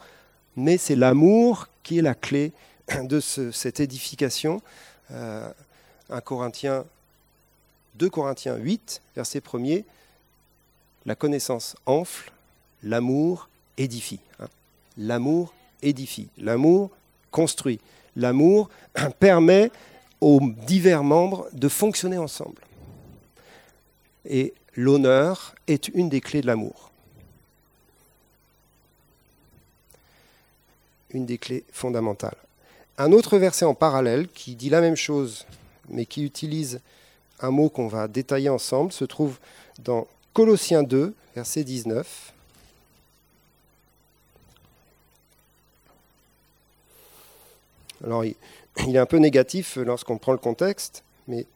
mais c'est l'amour qui est la clé de cette édification. Euh, 1 Corinthiens, 2 Corinthiens 8, verset 1 la connaissance enfle, l'amour édifie. Hein. L'amour édifie, l'amour construit. L'amour permet aux divers membres de fonctionner ensemble. Et l'honneur est une des clés de l'amour. Une des clés fondamentales. Un autre verset en parallèle qui dit la même chose, mais qui utilise un mot qu'on va détailler ensemble, se trouve dans Colossiens 2, verset 19. Alors, il, est un peu négatif lorsqu'on prend le contexte, mais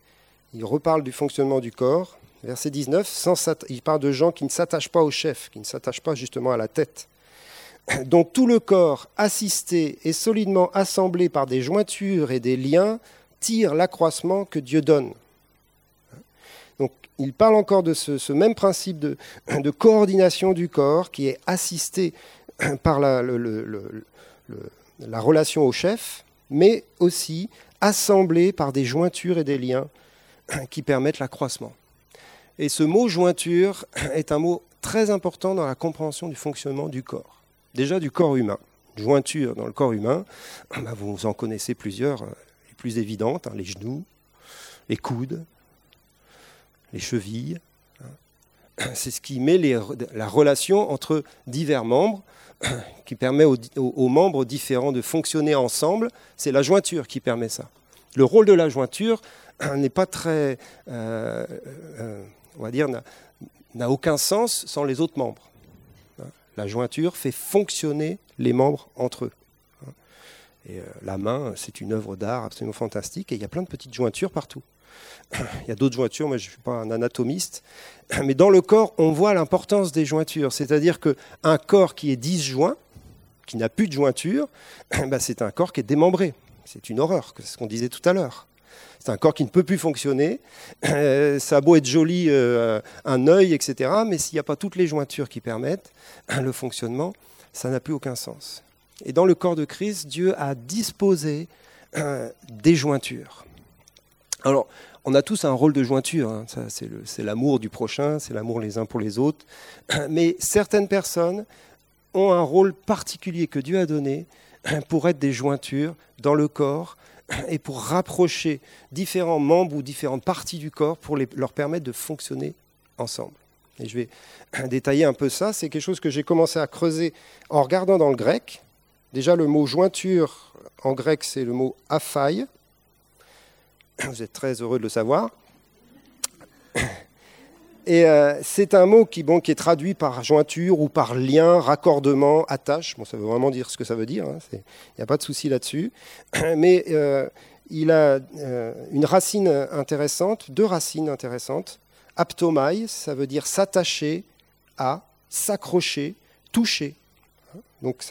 il reparle du fonctionnement du corps. Verset 19, il parle de gens qui ne s'attachent pas au chef, qui ne s'attachent pas justement à la tête, dont tout le corps, assisté et solidement assemblé par des jointures et des liens, tire l'accroissement que Dieu donne. Donc, il parle encore de ce, même principe de, coordination du corps qui est assisté par la, relation au chef, mais aussi assemblé par des jointures et des liens qui permettent l'accroissement. Et ce mot jointure est un mot très important dans la compréhension du fonctionnement du corps. Déjà du corps humain. Jointure dans le corps humain, bah, vous en connaissez plusieurs, euh, les plus évidentes, hein, les genoux, les coudes, les chevilles. Hein. C'est ce qui met la relation entre divers membres, qui permet aux, membres différents de fonctionner ensemble. C'est la jointure qui permet ça. Le rôle de la jointure n'est pas très, euh, euh, on va dire, n'a aucun sens sans les autres membres. La jointure fait fonctionner les membres entre eux. Euh, la main, c'est une œuvre d'art absolument fantastique et il y a plein de petites jointures partout. Il y a d'autres jointures, moi je ne suis pas un anatomiste, mais dans le corps, on voit l'importance des jointures. C'est-à-dire qu'un corps qui est disjoint, qui n'a plus de jointure, bah, c'est un corps qui est démembré. C'est une horreur, c'est ce qu'on disait tout à l'heure. C'est un corps qui ne peut plus fonctionner. ça a beau être joli, euh, un œil, etc. Mais s'il n'y a pas toutes les jointures qui permettent le fonctionnement, ça n'a plus aucun sens. Et dans le corps de Christ, Dieu a disposé euh, des jointures. Alors, on a tous un rôle de jointure. Hein. C'est l'amour du prochain, c'est l'amour les uns pour les autres. Mais certaines personnes ont un rôle particulier que Dieu a donné pour être des jointures dans le corps et pour rapprocher différents membres ou différentes parties du corps pour leur permettre de fonctionner ensemble. Et je vais détailler un peu ça. C'est quelque chose que j'ai commencé à creuser en regardant dans le grec. Déjà, le mot jointure en grec, c'est le mot aphaï. Vous êtes très heureux de le savoir. Euh, c'est un mot qui, est traduit par jointure ou par lien, raccordement, attache. Bon, ça veut vraiment dire ce que ça veut dire. Il hein. n'y a pas de souci là-dessus. Mais euh, il a euh, une racine intéressante, deux racines intéressantes. Aptomai, ça veut dire s'attacher à, s'accrocher, toucher. Donc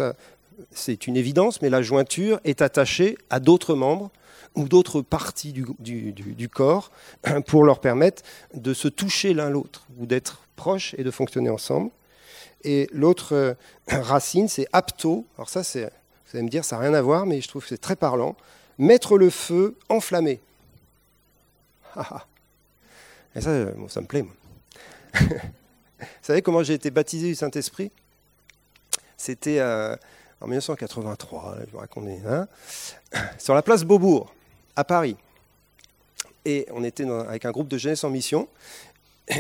c'est une évidence, mais la jointure est attachée à d'autres membres ou d'autres parties du, corps pour leur permettre de se toucher l'un l'autre ou d'être proches et de fonctionner ensemble. Et l'autre euh, racine, c'est apto. Alors ça, c'est, vous allez me dire, ça n'a rien à voir, mais je trouve que c'est très parlant. Mettre le feu, enflammé. Ah, ah. Et ça, euh, ça me plaît, moi. vous savez comment j'ai été baptisé du Saint-Esprit? C'était euh, en 1983, je qu'on est, hein, sur la place Beaubourg à Paris. Et on était avec un groupe de jeunesse en mission.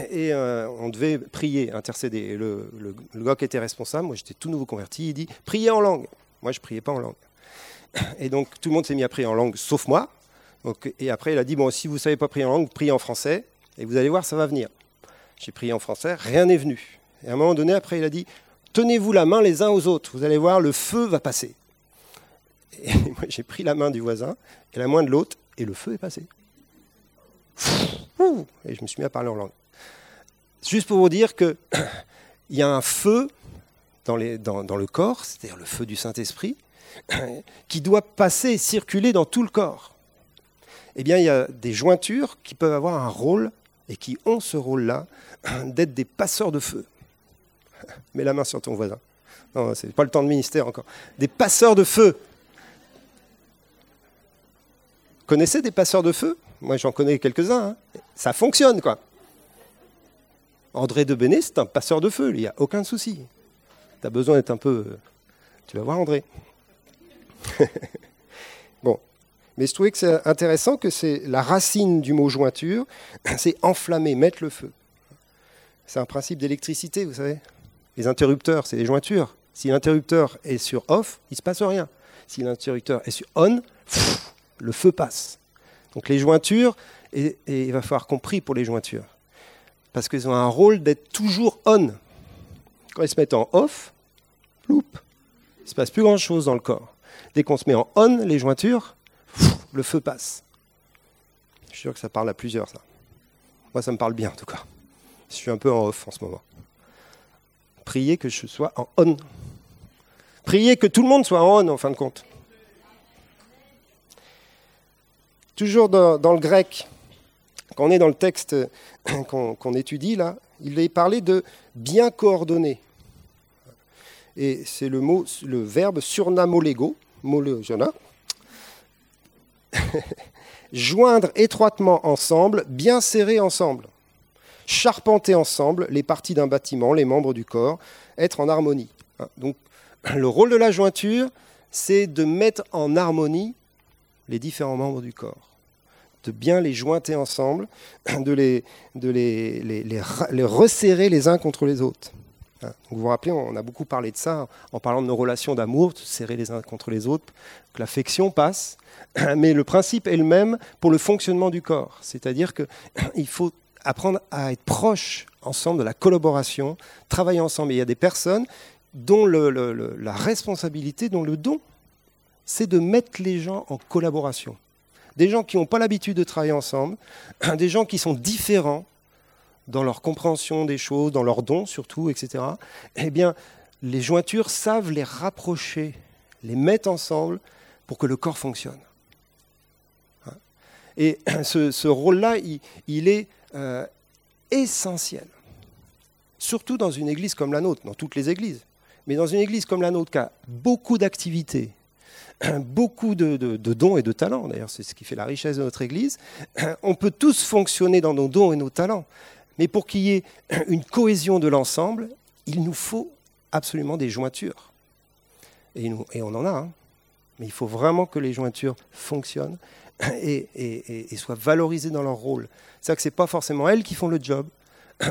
Et euh, on devait prier, intercéder. le, gars qui était responsable, moi j'étais tout nouveau converti, il dit Priez en langue. Moi je priais pas en langue. Et donc tout le monde s'est mis à prier en langue, sauf moi. Et après il a dit Bon, si vous ne savez pas prier en langue, priez en français. Et vous allez voir, ça va venir. J'ai prié en français, rien n'est venu. Et à un moment donné, après il a dit Tenez-vous la main les uns aux autres. Vous allez voir, le feu va passer. Et moi, j'ai pris la main du voisin et la main de l'autre, et le feu est passé. Et je me suis mis à parler en langue. Juste pour vous dire qu'il y a un feu dans, le corps, c'est-à-dire le feu du Saint-Esprit, qui doit passer et circuler dans tout le corps. Eh bien, il y a des jointures qui peuvent avoir un rôle et qui ont ce rôle-là d'être des passeurs de feu. Mets la main sur ton voisin. Non, c'est pas le temps de ministère encore. Des passeurs de feu connaissez des passeurs de feu? Moi, j'en connais quelques-uns. Hein. Ça fonctionne, quoi. André de Béné, c'est un passeur de feu, il n'y a aucun souci. Tu as besoin d'être un peu. Tu vas voir, André. bon. Mais je trouvais que c'est intéressant que c'est la racine du mot jointure, c'est enflammer, mettre le feu. C'est un principe d'électricité, vous savez. Les interrupteurs, c'est les jointures. Si l'interrupteur est sur off, il ne se passe rien. Si l'interrupteur est sur on, le feu passe. Donc les jointures, et, il va falloir compris pour les jointures, parce qu'ils ont un rôle d'être toujours on. Quand ils se mettent en off, il se passe plus grand-chose dans le corps. Dès qu'on se met en on, les jointures, le feu passe. Je suis sûr que ça parle à plusieurs, ça. Moi, ça me parle bien, en tout cas. Je suis un peu en off en ce moment. Priez que je sois en on. Priez que tout le monde soit en on, en fin de compte. Toujours dans, le grec, quand on est dans le texte qu'on étudie là, il est parlé de bien coordonné. Et c'est le mot, le verbe surnamolego. Joindre étroitement ensemble, bien serrer ensemble. Charpenter ensemble les parties d'un bâtiment, les membres du corps, être en harmonie. Hein, donc, le rôle de la jointure, c'est de mettre en harmonie les différents membres du corps, de bien les jointer ensemble, de les, resserrer les uns contre les autres. Hein. Vous vous rappelez, on a beaucoup parlé de ça en parlant de nos relations d'amour, de serrer les uns contre les autres, que l'affection passe. Mais le principe est le même pour le fonctionnement du corps. C'est-à-dire qu'il faut apprendre à être proche ensemble de la collaboration, travailler ensemble. Et il y a des personnes dont la responsabilité, dont le don, c'est de mettre les gens en collaboration. Des gens qui n'ont pas l'habitude de travailler ensemble, des gens qui sont différents, dans leur compréhension des choses, dans leurs dons surtout, etc., eh bien, les jointures savent les rapprocher, les mettre ensemble pour que le corps fonctionne. Hein. Et ce, rôle-là, il, est euh, essentiel, surtout dans une église comme la nôtre, dans toutes les églises, mais dans une église comme la nôtre qui a beaucoup d'activités, beaucoup de, dons et de talents, d'ailleurs c'est ce qui fait la richesse de notre église, on peut tous fonctionner dans nos dons et nos talents, mais pour qu'il y ait une cohésion de l'ensemble, il nous faut absolument des jointures. Et, on en a, hein. mais il faut vraiment que les jointures fonctionnent et, soient valorisées dans leur rôle. C'est-à-dire que ce n'est pas forcément elles qui font le job,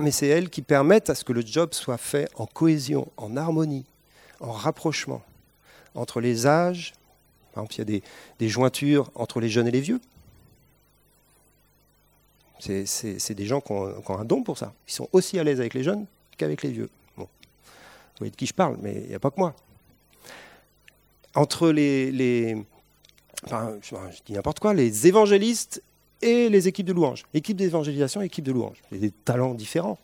mais c'est elles qui permettent à ce que le job soit fait en cohésion, en harmonie, en rapprochement entre les âges. Par exemple, il y a des, jointures entre les jeunes et les vieux. C'est des gens qui ont, un don pour ça. Ils sont aussi à l'aise avec les jeunes qu'avec les vieux. Vous voyez de qui je parle, mais il n'y a pas que moi. Entre les, enfin, je dis n'importe quoi, les évangélistes et les équipes de louanges. Équipe d'évangélisation, équipe de louanges. Il y a des talents différents.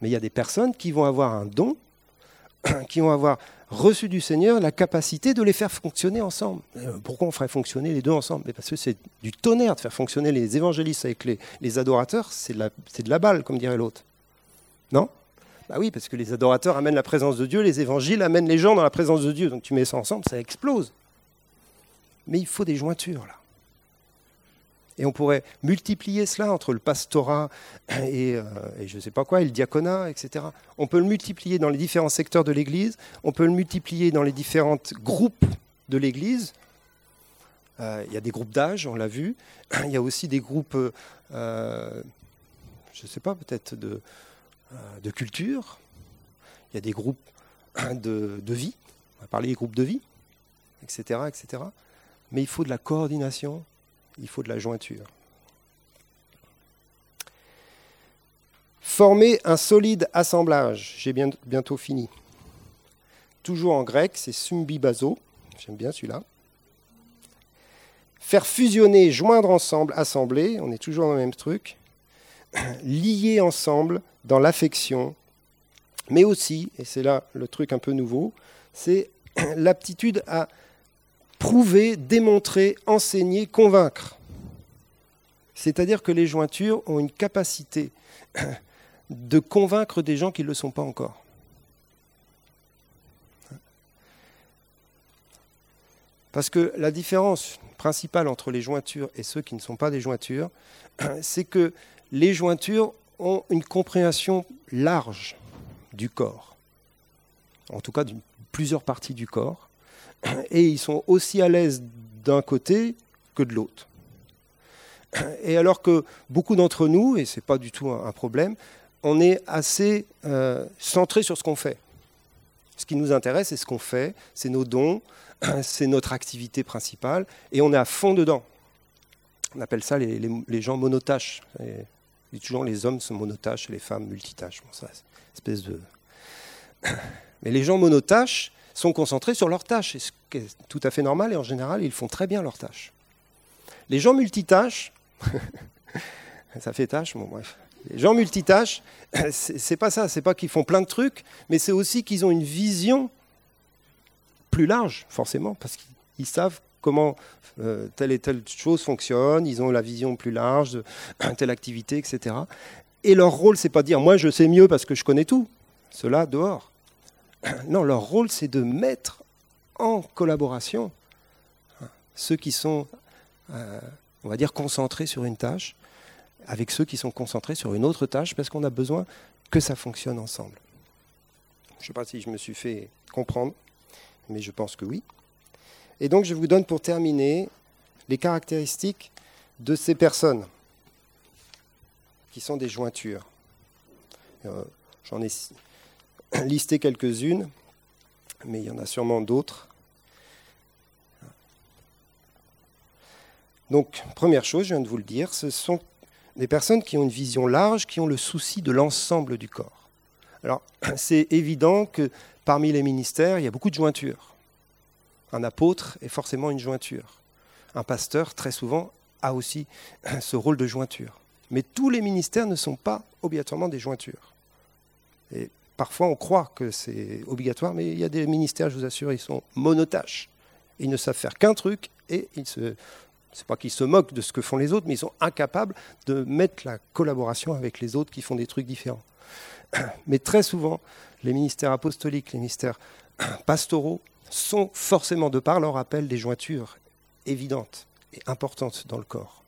Mais il y a des personnes qui vont avoir un don, qui vont avoir reçu du Seigneur la capacité de les faire fonctionner ensemble. Euh, pourquoi on ferait fonctionner les deux ensemble? Parce que c'est du tonnerre de faire fonctionner les évangélistes avec les, adorateurs, c'est de, la balle, comme dirait l'autre. Non? Bah oui, parce que les adorateurs amènent la présence de Dieu, les évangiles amènent les gens dans la présence de Dieu. Donc tu mets ça ensemble, ça explose. Mais il faut des jointures, là. Et on pourrait multiplier cela entre le pastorat et, euh, je ne sais pas quoi, et le diaconat, etc. On peut le multiplier dans les différents secteurs de l'Église, on peut le multiplier dans les différents groupes de l'Église. Euh, il y a des groupes d'âge, on l'a vu. Il y a aussi des groupes, euh, je ne sais pas, peut-être de, de culture. Il y a des groupes de, de vie. On va parler des groupes de vie, etc., etc. Mais il faut de la coordination, il faut de la jointure. Former un solide assemblage, j'ai bientôt fini. Toujours en grec, c'est sumbibazo, j'aime bien celui-là. Faire fusionner, joindre ensemble, assembler, on est toujours dans le même truc. Lier ensemble dans l'affection, mais aussi, et c'est là le truc un peu nouveau, c'est l'aptitude à prouver, démontrer, enseigner, convaincre. C'est-à-dire que les jointures ont une capacité de convaincre des gens qui ne le sont pas encore. Parce que la différence principale entre les jointures et ceux qui ne sont pas des jointures, c'est que les jointures ont une compréhension large du corps, en tout cas de plusieurs parties du corps, et ils sont aussi à l'aise d'un côté que de l'autre. Et alors que beaucoup d'entre nous, et ce n'est pas du tout un, problème, on est assez euh, centré sur ce qu'on fait. Ce qui nous intéresse, c'est ce qu'on fait, c'est nos dons, c'est notre activité principale, et on est à fond dedans. On appelle ça les, gens monotâches. Et, toujours les hommes sont monotâches et les femmes multitâches. Espèce de... Mais les gens monotâches, sont concentrés sur leurs tâches, ce qui est tout à fait normal, et en général, ils font très bien leurs tâches. Les gens multitâches, ça fait tâche, bon bref. Les gens multitâches, c'est pas ça, c'est pas qu'ils font plein de trucs, mais c'est aussi qu'ils ont une vision plus large, forcément, parce qu'ils savent comment euh, telle et telle chose fonctionne, ils ont la vision plus large de telle activité, etc. Et leur rôle, c'est pas de dire moi je sais mieux parce que je connais tout. Cela dehors. Non, leur rôle, c'est de mettre en collaboration. Ceux qui sont, euh, on va dire, concentrés sur une tâche, avec ceux qui sont concentrés sur une autre tâche, parce qu'on a besoin que ça fonctionne ensemble. Je ne sais pas si je me suis fait comprendre, mais je pense que oui. Et donc je vous donne pour terminer les caractéristiques de ces personnes qui sont des jointures. Euh, j'en ai listé quelques-unes, mais il y en a sûrement d'autres. Donc, première chose, je viens de vous le dire, ce sont des personnes qui ont une vision large, qui ont le souci de l'ensemble du corps. Alors, c'est évident que parmi les ministères, il y a beaucoup de jointures. Un apôtre est forcément une jointure. Un pasteur, très souvent, a aussi ce rôle de jointure. Mais tous les ministères ne sont pas obligatoirement des jointures. Parfois, on croit que c'est obligatoire, mais il y a des ministères, je vous assure, ils sont monotâches. Ils ne savent faire qu'un truc et ils se. C'est pas qu'ils se moquent de ce que font les autres, mais ils sont incapables de mettre la collaboration avec les autres qui font des trucs différents. Mais très souvent, les ministères apostoliques, les ministères pastoraux sont forcément, de par leur appel, des jointures évidentes et importantes dans le corps.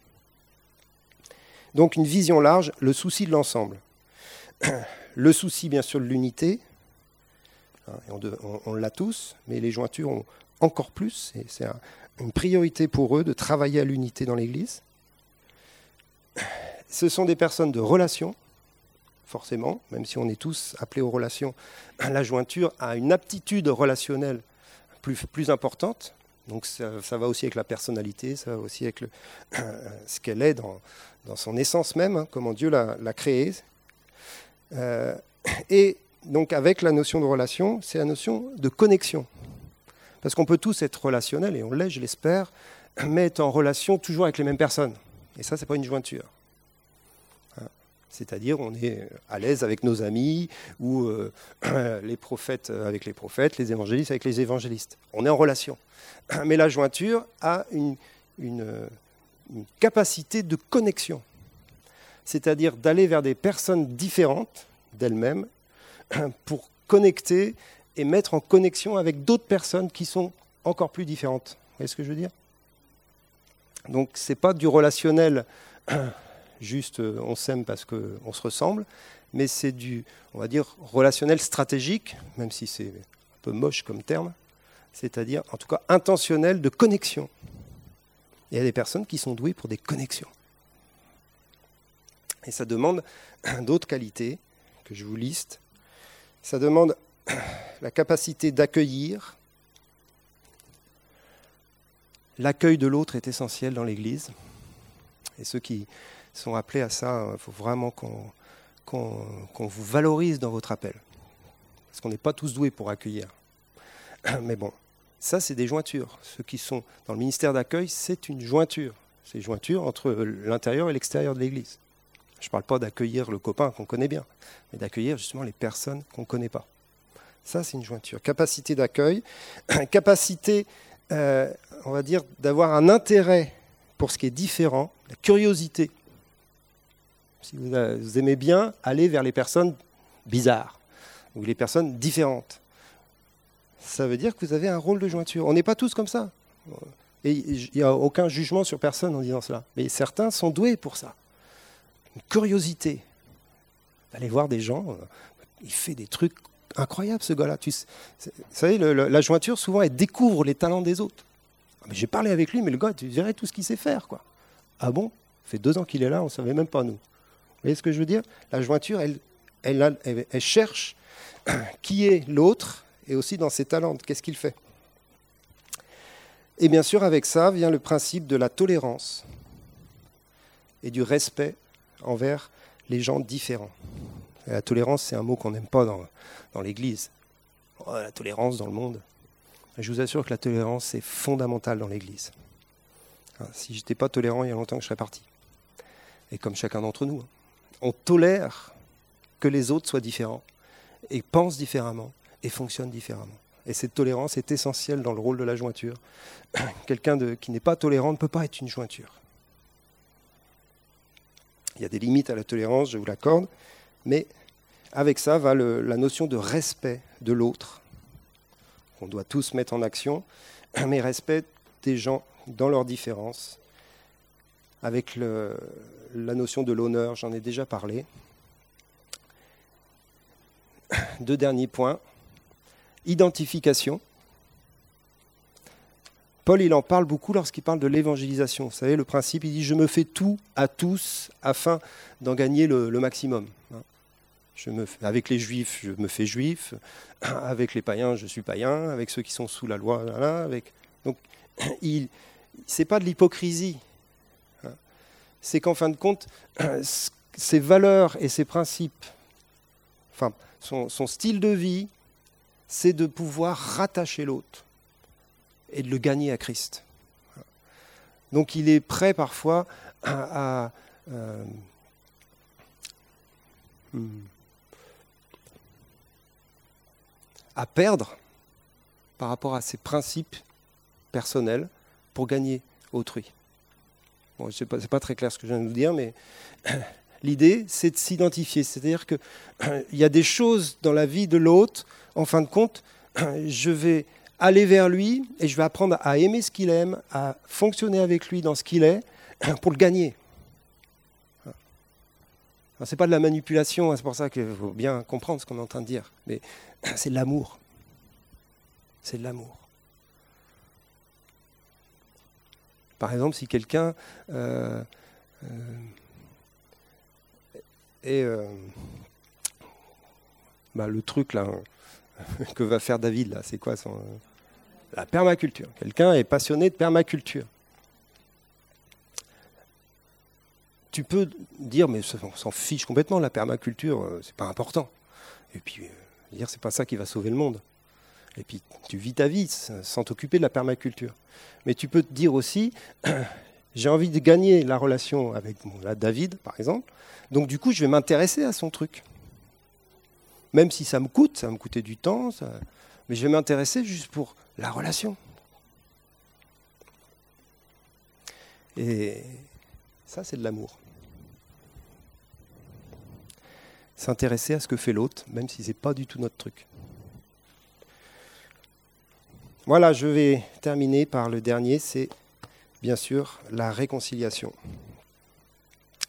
Donc une vision large, le souci de l'ensemble. Le souci, bien sûr, de l'unité, hein, on, l'a tous, mais les jointures ont encore plus, c'est une priorité pour eux de travailler à l'unité dans l'Église. Ce sont des personnes de relation, forcément, même si on est tous appelés aux relations, la jointure a une aptitude relationnelle plus, importante. Donc ça, va aussi avec la personnalité, ça va aussi avec ce qu'elle est dans, dans, son essence même, hein, comment Dieu l'a créée. Euh, et donc avec la notion de relation, c'est la notion de connexion. Parce qu'on peut tous être relationnels, et on l'est, je l'espère, mais être en relation toujours avec les mêmes personnes. Et ça, ce n'est pas une jointure. Hein. C'est-à-dire, on est à l'aise avec nos amis, ou euh, les prophètes avec les prophètes, les évangélistes avec les évangélistes. On est en relation. Mais la jointure a une capacité de connexion c'est-à-dire d'aller vers des personnes différentes d'elles-mêmes pour connecter et mettre en connexion avec d'autres personnes qui sont encore plus différentes. Vous voyez ce que je veux dire? Donc ce n'est pas du relationnel, juste euh, on s'aime parce qu'on se ressemble, mais c'est du, on va dire, relationnel stratégique, même si c'est un peu moche comme terme, c'est-à-dire en tout cas intentionnel de connexion. Il y a des personnes qui sont douées pour des connexions. Et ça demande d'autres qualités que je vous liste. Ça demande la capacité d'accueillir. L'accueil de l'autre est essentiel dans l'Église. Et ceux qui sont appelés à ça, il faut vraiment qu'on vous valorise dans votre appel. Parce qu'on n'est pas tous doués pour accueillir. Mais bon, ça c'est des jointures. Ceux qui sont dans le ministère d'accueil, c'est une jointure. C'est une jointure entre l'intérieur et l'extérieur de l'Église. Je ne parle pas d'accueillir le copain qu'on connaît bien, mais d'accueillir justement les personnes qu'on ne connaît pas. Ça, c'est une jointure. Capacité d'accueil, capacité, euh, on va dire, d'avoir un intérêt pour ce qui est différent, la curiosité. Si vous, vous aimez bien aller vers les personnes bizarres ou les personnes différentes, ça veut dire que vous avez un rôle de jointure. On n'est pas tous comme ça. Et il n'y a aucun jugement sur personne en disant cela. Mais certains sont doués pour ça curiosité d'aller voir des gens. Euh, il fait des trucs incroyables, ce gars-là. Tu, vous savez, la jointure, souvent, elle découvre les talents des autres. Ah, mais j'ai parlé avec lui, mais le gars, tu dirais tout ce qu'il sait faire. quoi. Ah bon? Ça fait deux ans qu'il est là, on ne savait même pas nous. Vous voyez ce que je veux dire? La jointure, elle, elle, elle cherche qui est l'autre et aussi dans ses talents, qu'est-ce qu'il fait? Et bien sûr, avec ça vient le principe de la tolérance et du respect envers les gens différents. la tolérance, c'est un mot qu'on n'aime pas dans, l'Église. Oh, la tolérance dans le monde. Je vous assure que la tolérance est fondamentale dans l'Église. Hein, si je n'étais pas tolérant, il y a longtemps que je serais parti. Et comme chacun d'entre nous, hein. on tolère que les autres soient différents et pensent différemment et fonctionnent différemment. Et cette tolérance est essentielle dans le rôle de la jointure. Quelqu'un qui n'est pas tolérant ne peut pas être une jointure. Il y a des limites à la tolérance, je vous l'accorde, mais avec ça va la notion de respect de l'autre, qu'on doit tous mettre en action, mais respect des gens dans leurs différences, avec la notion de l'honneur, j'en ai déjà parlé. Deux derniers points. Identification. Paul, il en parle beaucoup lorsqu'il parle de l'évangélisation. Vous savez, le principe, il dit Je me fais tout à tous afin d'en gagner le, maximum. Je me, avec les juifs, je me fais juif. Avec les païens, je suis païen. Avec ceux qui sont sous la loi, voilà, avec. Donc, il, c'est pas de l'hypocrisie. C'est qu'en fin de compte, ses valeurs et ses principes, enfin, son style de vie, c'est de pouvoir rattacher l'autre et de le gagner à Christ. Donc il est prêt parfois à, euh, perdre par rapport à ses principes personnels pour gagner autrui. Bon, ce n'est pas, pas, très clair ce que je viens de vous dire, mais l'idée, c'est de s'identifier. C'est-à-dire qu'il y a des choses dans la vie de l'autre, en fin de compte, je vais aller vers lui et je vais apprendre à aimer ce qu'il aime, à fonctionner avec lui dans ce qu'il est, pour le gagner. Ce n'est pas de la manipulation, hein, c'est pour ça qu'il faut bien comprendre ce qu'on est en train de dire, mais c'est de l'amour. C'est de l'amour. Par exemple, si quelqu'un euh, euh, est... Euh, bah, le truc là que va faire David là, c'est quoi son la permaculture. Quelqu'un est passionné de permaculture. Tu peux dire, mais on s'en fiche complètement, la permaculture, euh, c'est pas important. Et puis, euh, dire, c'est pas ça qui va sauver le monde. Et puis, tu vis ta vie sans t'occuper de la permaculture. Mais tu peux te dire aussi, j'ai envie de gagner la relation avec David, par exemple. Donc, du coup, je vais m'intéresser à son truc. Même si ça me coûte, ça va me coûter du temps, mais je vais m'intéresser juste pour la relation. Et ça, c'est de l'amour. S'intéresser à ce que fait l'autre, même si ce n'est pas du tout notre truc. Voilà, je vais terminer par le dernier, c'est bien sûr la réconciliation.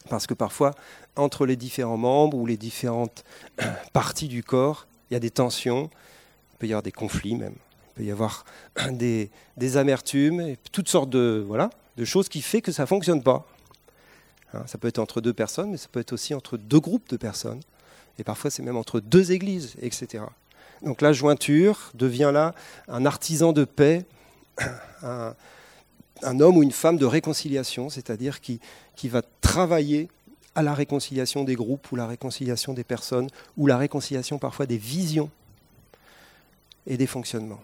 Parce que parfois, entre les différents membres ou les différentes parties du corps, il y a des tensions, peut y avoir des conflits même peut y avoir des, amertumes, et toutes sortes de, voilà, de choses qui font que ça ne fonctionne pas. Hein, ça peut être entre deux personnes, mais ça peut être aussi entre deux groupes de personnes. Et parfois, c'est même entre deux églises, etc. Donc la jointure devient là un artisan de paix, un, homme ou une femme de réconciliation, c'est-à-dire qui, qui va travailler à la réconciliation des groupes ou la réconciliation des personnes ou la réconciliation parfois des visions et des fonctionnements.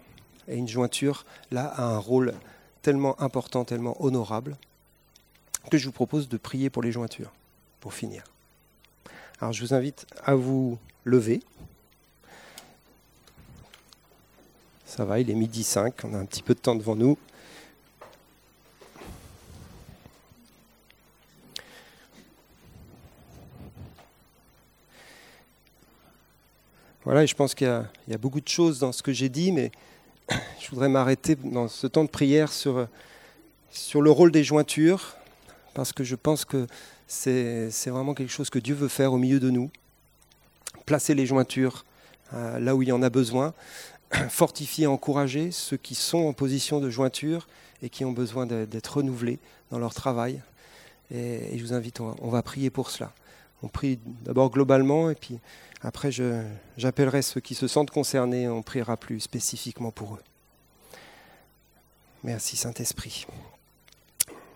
Et une jointure, là, a un rôle tellement important, tellement honorable, que je vous propose de prier pour les jointures, pour finir. Alors je vous invite à vous lever. Ça va, il est midi 5, on a un petit peu de temps devant nous. Voilà, et je pense qu'il y, a beaucoup de choses dans ce que j'ai dit, mais je voudrais m'arrêter dans ce temps de prière sur, sur le rôle des jointures, parce que je pense que c'est vraiment quelque chose que Dieu veut faire au milieu de nous. Placer les jointures euh, là où il y en a besoin, fortifier, encourager ceux qui sont en position de jointure et qui ont besoin d'être renouvelés dans leur travail. Et, je vous invite, on va prier pour cela. On prie d'abord globalement et puis après j'appellerai ceux qui se sentent concernés on priera plus spécifiquement pour eux. Merci Saint-Esprit.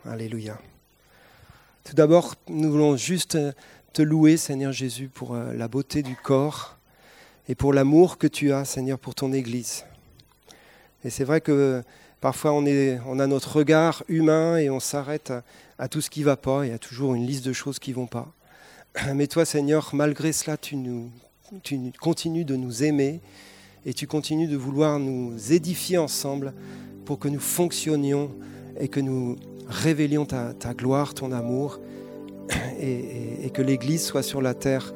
Alléluia. Tout d'abord, nous voulons juste te louer, Seigneur Jésus, pour euh, la beauté du corps et pour l'amour que tu as, Seigneur, pour ton Église. Et c'est vrai que parfois on, est, on a notre regard humain et on s'arrête à, à, tout ce qui ne va pas. Il y a toujours une liste de choses qui ne vont pas. Mais toi, Seigneur, malgré cela, tu, continues de nous aimer et tu continues de vouloir nous édifier ensemble pour que nous fonctionnions et que nous révélions ta, gloire, ton amour, et, que l'Église soit sur la terre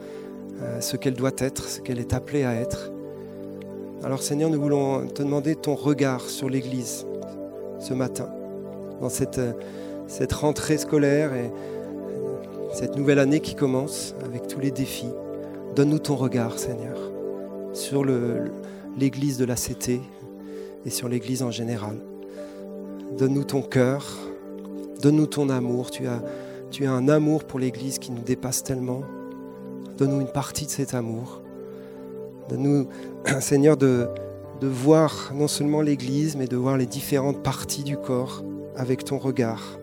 euh, ce qu'elle doit être, ce qu'elle est appelée à être. Alors Seigneur, nous voulons te demander ton regard sur l'Église ce matin, dans cette, cette rentrée scolaire et cette nouvelle année qui commence avec tous les défis. Donne-nous ton regard, Seigneur, sur l'Église de la CT et sur l'Église en général. Donne-nous ton cœur, donne-nous ton amour. Tu as, un amour pour l'Église qui nous dépasse tellement. Donne-nous une partie de cet amour. Donne-nous, Seigneur, de voir non seulement l'Église, mais de voir les différentes parties du corps avec ton regard.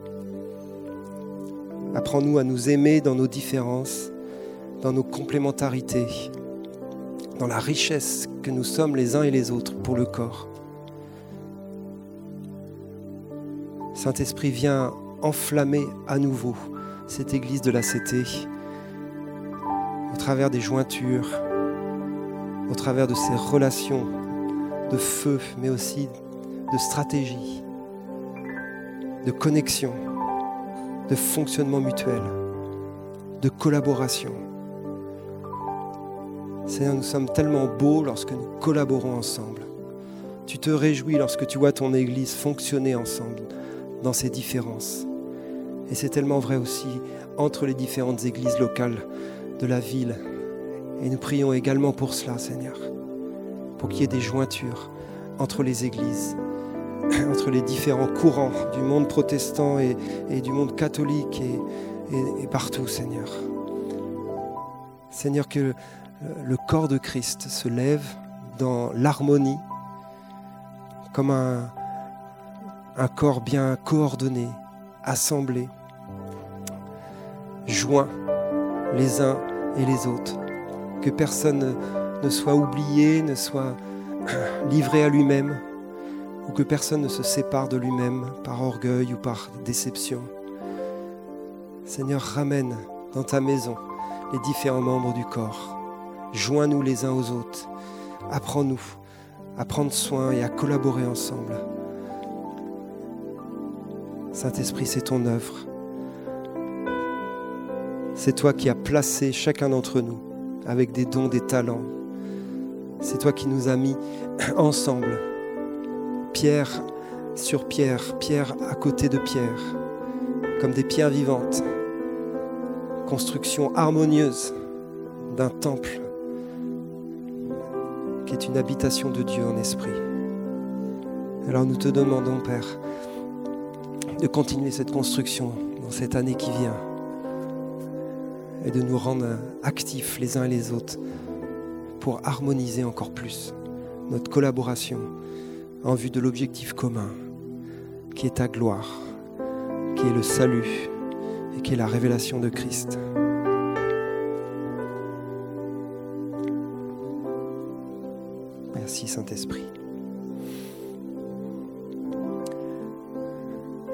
Apprends-nous à nous aimer dans nos différences, dans nos complémentarités, dans la richesse que nous sommes les uns et les autres pour le corps. Saint-Esprit, viens enflammer à nouveau cette église de la CT au travers des jointures, au travers de ces relations de feu, mais aussi de stratégie, de connexion, de fonctionnement mutuel, de collaboration. Seigneur, nous sommes tellement beaux lorsque nous collaborons ensemble. Tu te réjouis lorsque tu vois ton Église fonctionner ensemble dans ces différences. Et c'est tellement vrai aussi entre les différentes églises locales de la ville. Et nous prions également pour cela, Seigneur, pour qu'il y ait des jointures entre les églises, entre les différents courants du monde protestant et, du monde catholique et, partout, Seigneur. Seigneur, que le corps de Christ se lève dans l'harmonie comme un corps bien coordonné, assemblé, joint les uns et les autres. Que personne ne soit oublié, ne soit livré à lui-même, que personne ne se sépare de lui-même par orgueil ou par déception. Seigneur, ramène dans ta maison les différents membres du corps. Joins-nous les uns aux autres. Apprends-nous à prendre soin et à collaborer ensemble. Saint-Esprit, c'est ton œuvre. C'est toi qui as placé chacun d'entre nous avec des dons, des talents. C'est toi qui nous as mis ensemble, pierre sur pierre, pierre à côté de pierre, comme des pierres vivantes. Construction harmonieuse d'un temple qui est une habitation de Dieu en esprit. Alors nous te demandons, Père, de continuer cette construction dans cette année qui vient et de nous rendre actifs les uns et les autres pour harmoniser encore plus notre collaboration en vue de l'objectif commun qui est ta gloire, qui est le salut et qui est la révélation de Christ. Merci Saint-Esprit.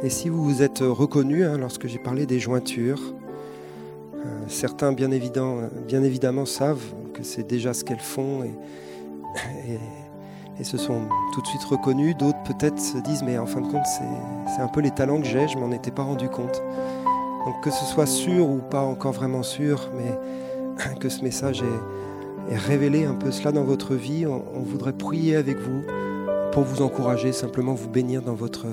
Et si vous vous êtes reconnu hein, lorsque j'ai parlé des jointures, euh, certains bien, évident, bien, évidemment savent que c'est déjà ce qu'elles font et, et, se sont tout de suite reconnus. D'autres peut-être se disent mais en fin de compte c'est un peu les talents que j'ai, je m'en étais pas rendu compte. Donc que ce soit sûr ou pas encore vraiment sûr, mais que ce message ait, révélé un peu cela dans votre vie, on, on voudrait prier avec vous pour vous encourager, simplement vous bénir dans votre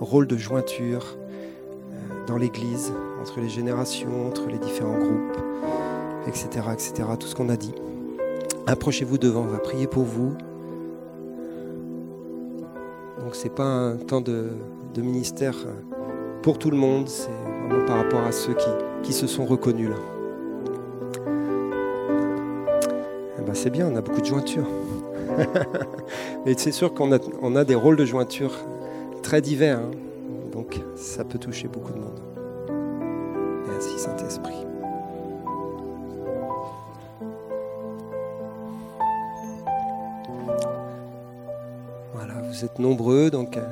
rôle de jointure euh, dans l'Église, entre les générations, entre les différents groupes, etc. etc. tout ce qu'on a dit. Approchez-vous devant, on va prier pour vous. Donc c'est pas un temps de, ministère euh, pour tout le monde, c'est vraiment par rapport à ceux qui, qui se sont reconnus là. Eh ben c'est bien, on a beaucoup de jointures. Mais c'est sûr qu'on a, on a des rôles de jointure très divers, hein. donc ça peut toucher beaucoup de monde. Merci Saint-Esprit. Vous êtes nombreux, donc euh,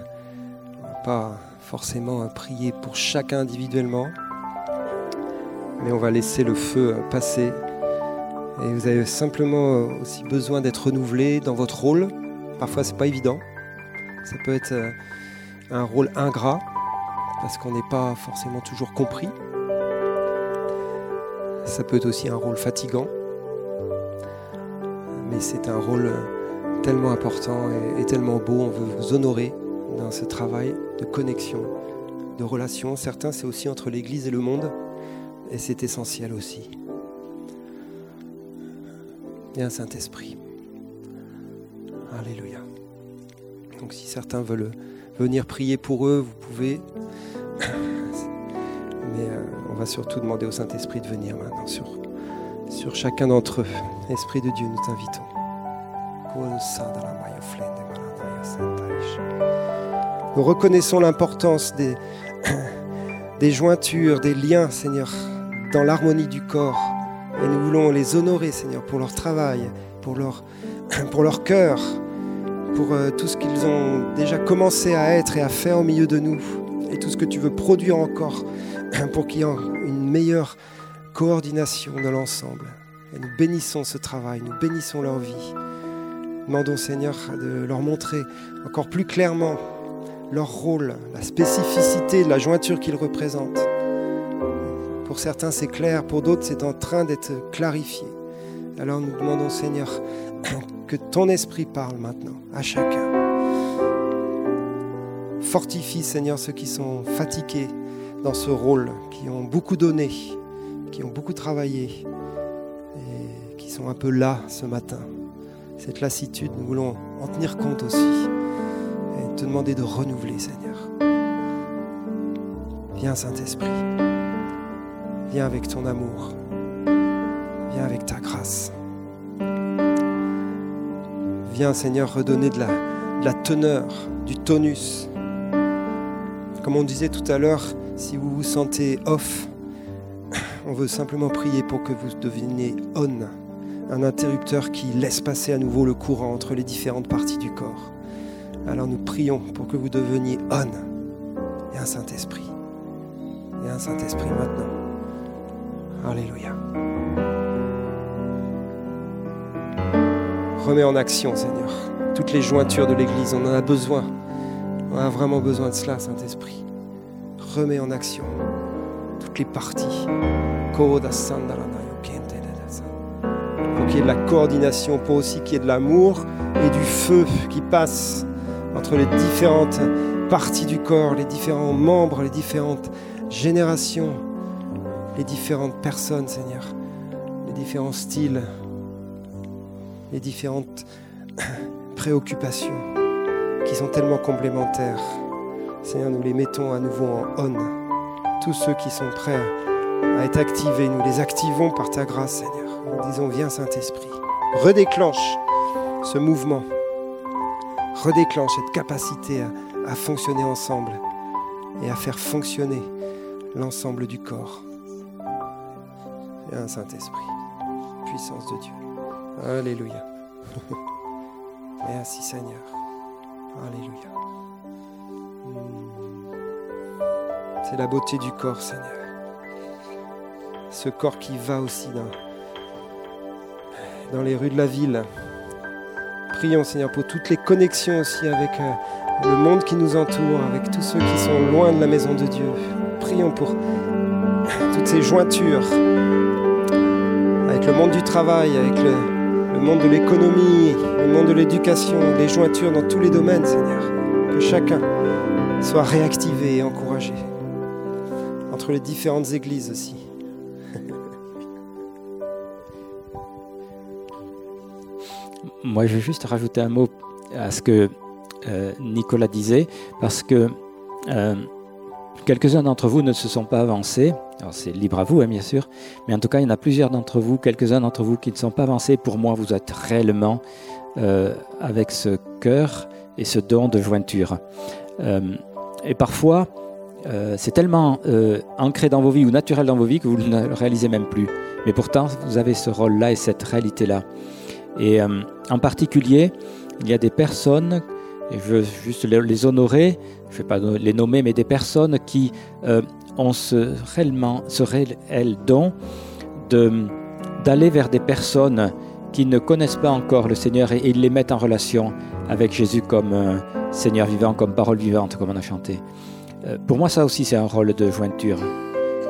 on va pas forcément prier pour chacun individuellement, mais on va laisser le feu euh, passer. Et vous avez simplement euh, aussi besoin d'être renouvelé dans votre rôle. Parfois, c'est pas évident. Ça peut être un rôle ingrat, parce qu'on n'est pas forcément toujours compris. Ça peut être aussi un rôle fatigant, mais c'est un rôle tellement important et, tellement beau. On veut vous honorer dans ce travail de connexion, de relation. Certains, c'est aussi entre l'Église et le monde, et c'est essentiel aussi. Viens Saint-Esprit. Alléluia. Donc si certains veulent venir prier pour eux, vous pouvez. Mais euh, on va surtout demander au Saint-Esprit de venir maintenant sur, sur chacun d'entre eux. Esprit de Dieu, nous t'invitons. Nous reconnaissons l'importance des, des jointures, des liens, Seigneur, dans l'harmonie du corps. Et nous voulons les honorer, Seigneur, pour leur travail, pour leur, pour leur cœur, pour euh, tout ce qu'ils ont déjà commencé à être et à faire au milieu de nous, et tout ce que tu veux produire encore pour qu'il y ait une meilleure coordination de l'ensemble. Et nous bénissons ce travail, nous bénissons leur vie. Demandons Seigneur de leur montrer encore plus clairement leur rôle, la spécificité de la jointure qu'ils représentent. Pour certains c'est clair, pour d'autres c'est en train d'être clarifié. Alors nous demandons Seigneur que ton esprit parle maintenant à chacun. Fortifie Seigneur ceux qui sont fatigués dans ce rôle, qui ont beaucoup donné, qui ont beaucoup travaillé et qui sont un peu là ce matin cette lassitude, nous voulons en tenir compte aussi et te demander de renouveler, Seigneur. Viens, Saint-Esprit. Viens avec ton amour. Viens avec ta grâce. Viens, Seigneur, redonner de la, teneur, du tonus. Comme on disait tout à l'heure, si vous vous sentez off, on veut simplement prier pour que vous deveniez on un interrupteur qui laisse passer à nouveau le courant entre les différentes parties du corps. Alors nous prions pour que vous deveniez on et un Saint-Esprit. Et un Saint-Esprit maintenant. Alléluia. Remets en action, Seigneur, toutes les jointures de l'Église. On en a besoin. On a vraiment besoin de cela, Saint-Esprit. Remets en action toutes les parties pour qu'il y ait de la coordination, pour aussi qu'il y ait de l'amour et du feu qui passe entre les différentes parties du corps, les différents membres, les différentes générations, les différentes personnes, Seigneur, les différents styles, les différentes préoccupations qui sont tellement complémentaires. Seigneur, nous les mettons à nouveau en on. Tous ceux qui sont prêts à être activés, nous les activons par ta grâce, Seigneur. Disons, viens Saint-Esprit, redéclenche ce mouvement, redéclenche cette capacité à, fonctionner ensemble et à faire fonctionner l'ensemble du corps. Viens Saint-Esprit, puissance de Dieu. Alléluia. Merci Seigneur. Alléluia. Hmm. C'est la beauté du corps, Seigneur. Ce corps qui va aussi dans, dans les rues de la ville. Prions Seigneur pour toutes les connexions aussi avec euh, le monde qui nous entoure, avec tous ceux qui sont loin de la maison de Dieu. Prions pour toutes ces jointures avec le monde du travail, avec le, le monde de l'économie, le monde de l'éducation, des jointures dans tous les domaines, Seigneur. Que chacun soit réactivé et encouragé entre les différentes églises aussi. Moi, je vais juste rajouter un mot à ce que euh, Nicolas disait, parce que euh, quelques-uns d'entre vous ne se sont pas avancés. Alors, c'est libre à vous, hein, bien sûr, mais en tout cas, il y en a plusieurs d'entre vous, quelques-uns d'entre vous qui ne sont pas avancés. Pour moi, vous êtes réellement euh, avec ce cœur et ce don de jointure. et parfois, c'est tellement ancré dans vos vies ou naturel dans vos vies que vous ne le réalisez même plus. Mais pourtant, vous avez ce rôle-là et cette réalité-là. Et euh, en particulier, il y a des personnes, et je veux juste les honorer, je ne vais pas les nommer, mais des personnes qui euh, ont ce, réel don d'aller vers des personnes qui ne connaissent pas encore le Seigneur et, les mettent en relation avec Jésus comme euh, Seigneur vivant, comme parole vivante, comme on a chanté. pour moi, ça aussi, c'est un rôle de jointure.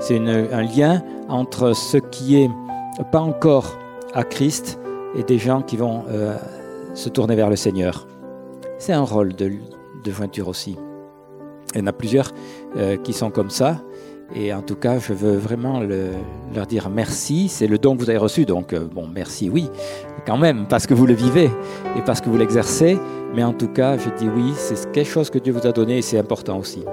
C'est un lien entre ce qui est pas encore à Christ et des gens qui vont euh, se tourner vers le Seigneur. C'est un rôle de, jointure aussi. Il y en a plusieurs euh, qui sont comme ça. Et en tout cas, je veux vraiment leur dire merci. C'est le don que vous avez reçu. Donc, euh, bon, merci, oui, quand même, parce que vous le vivez et parce que vous l'exercez. Mais en tout cas, je dis oui, c'est quelque chose que Dieu vous a donné et c'est important aussi.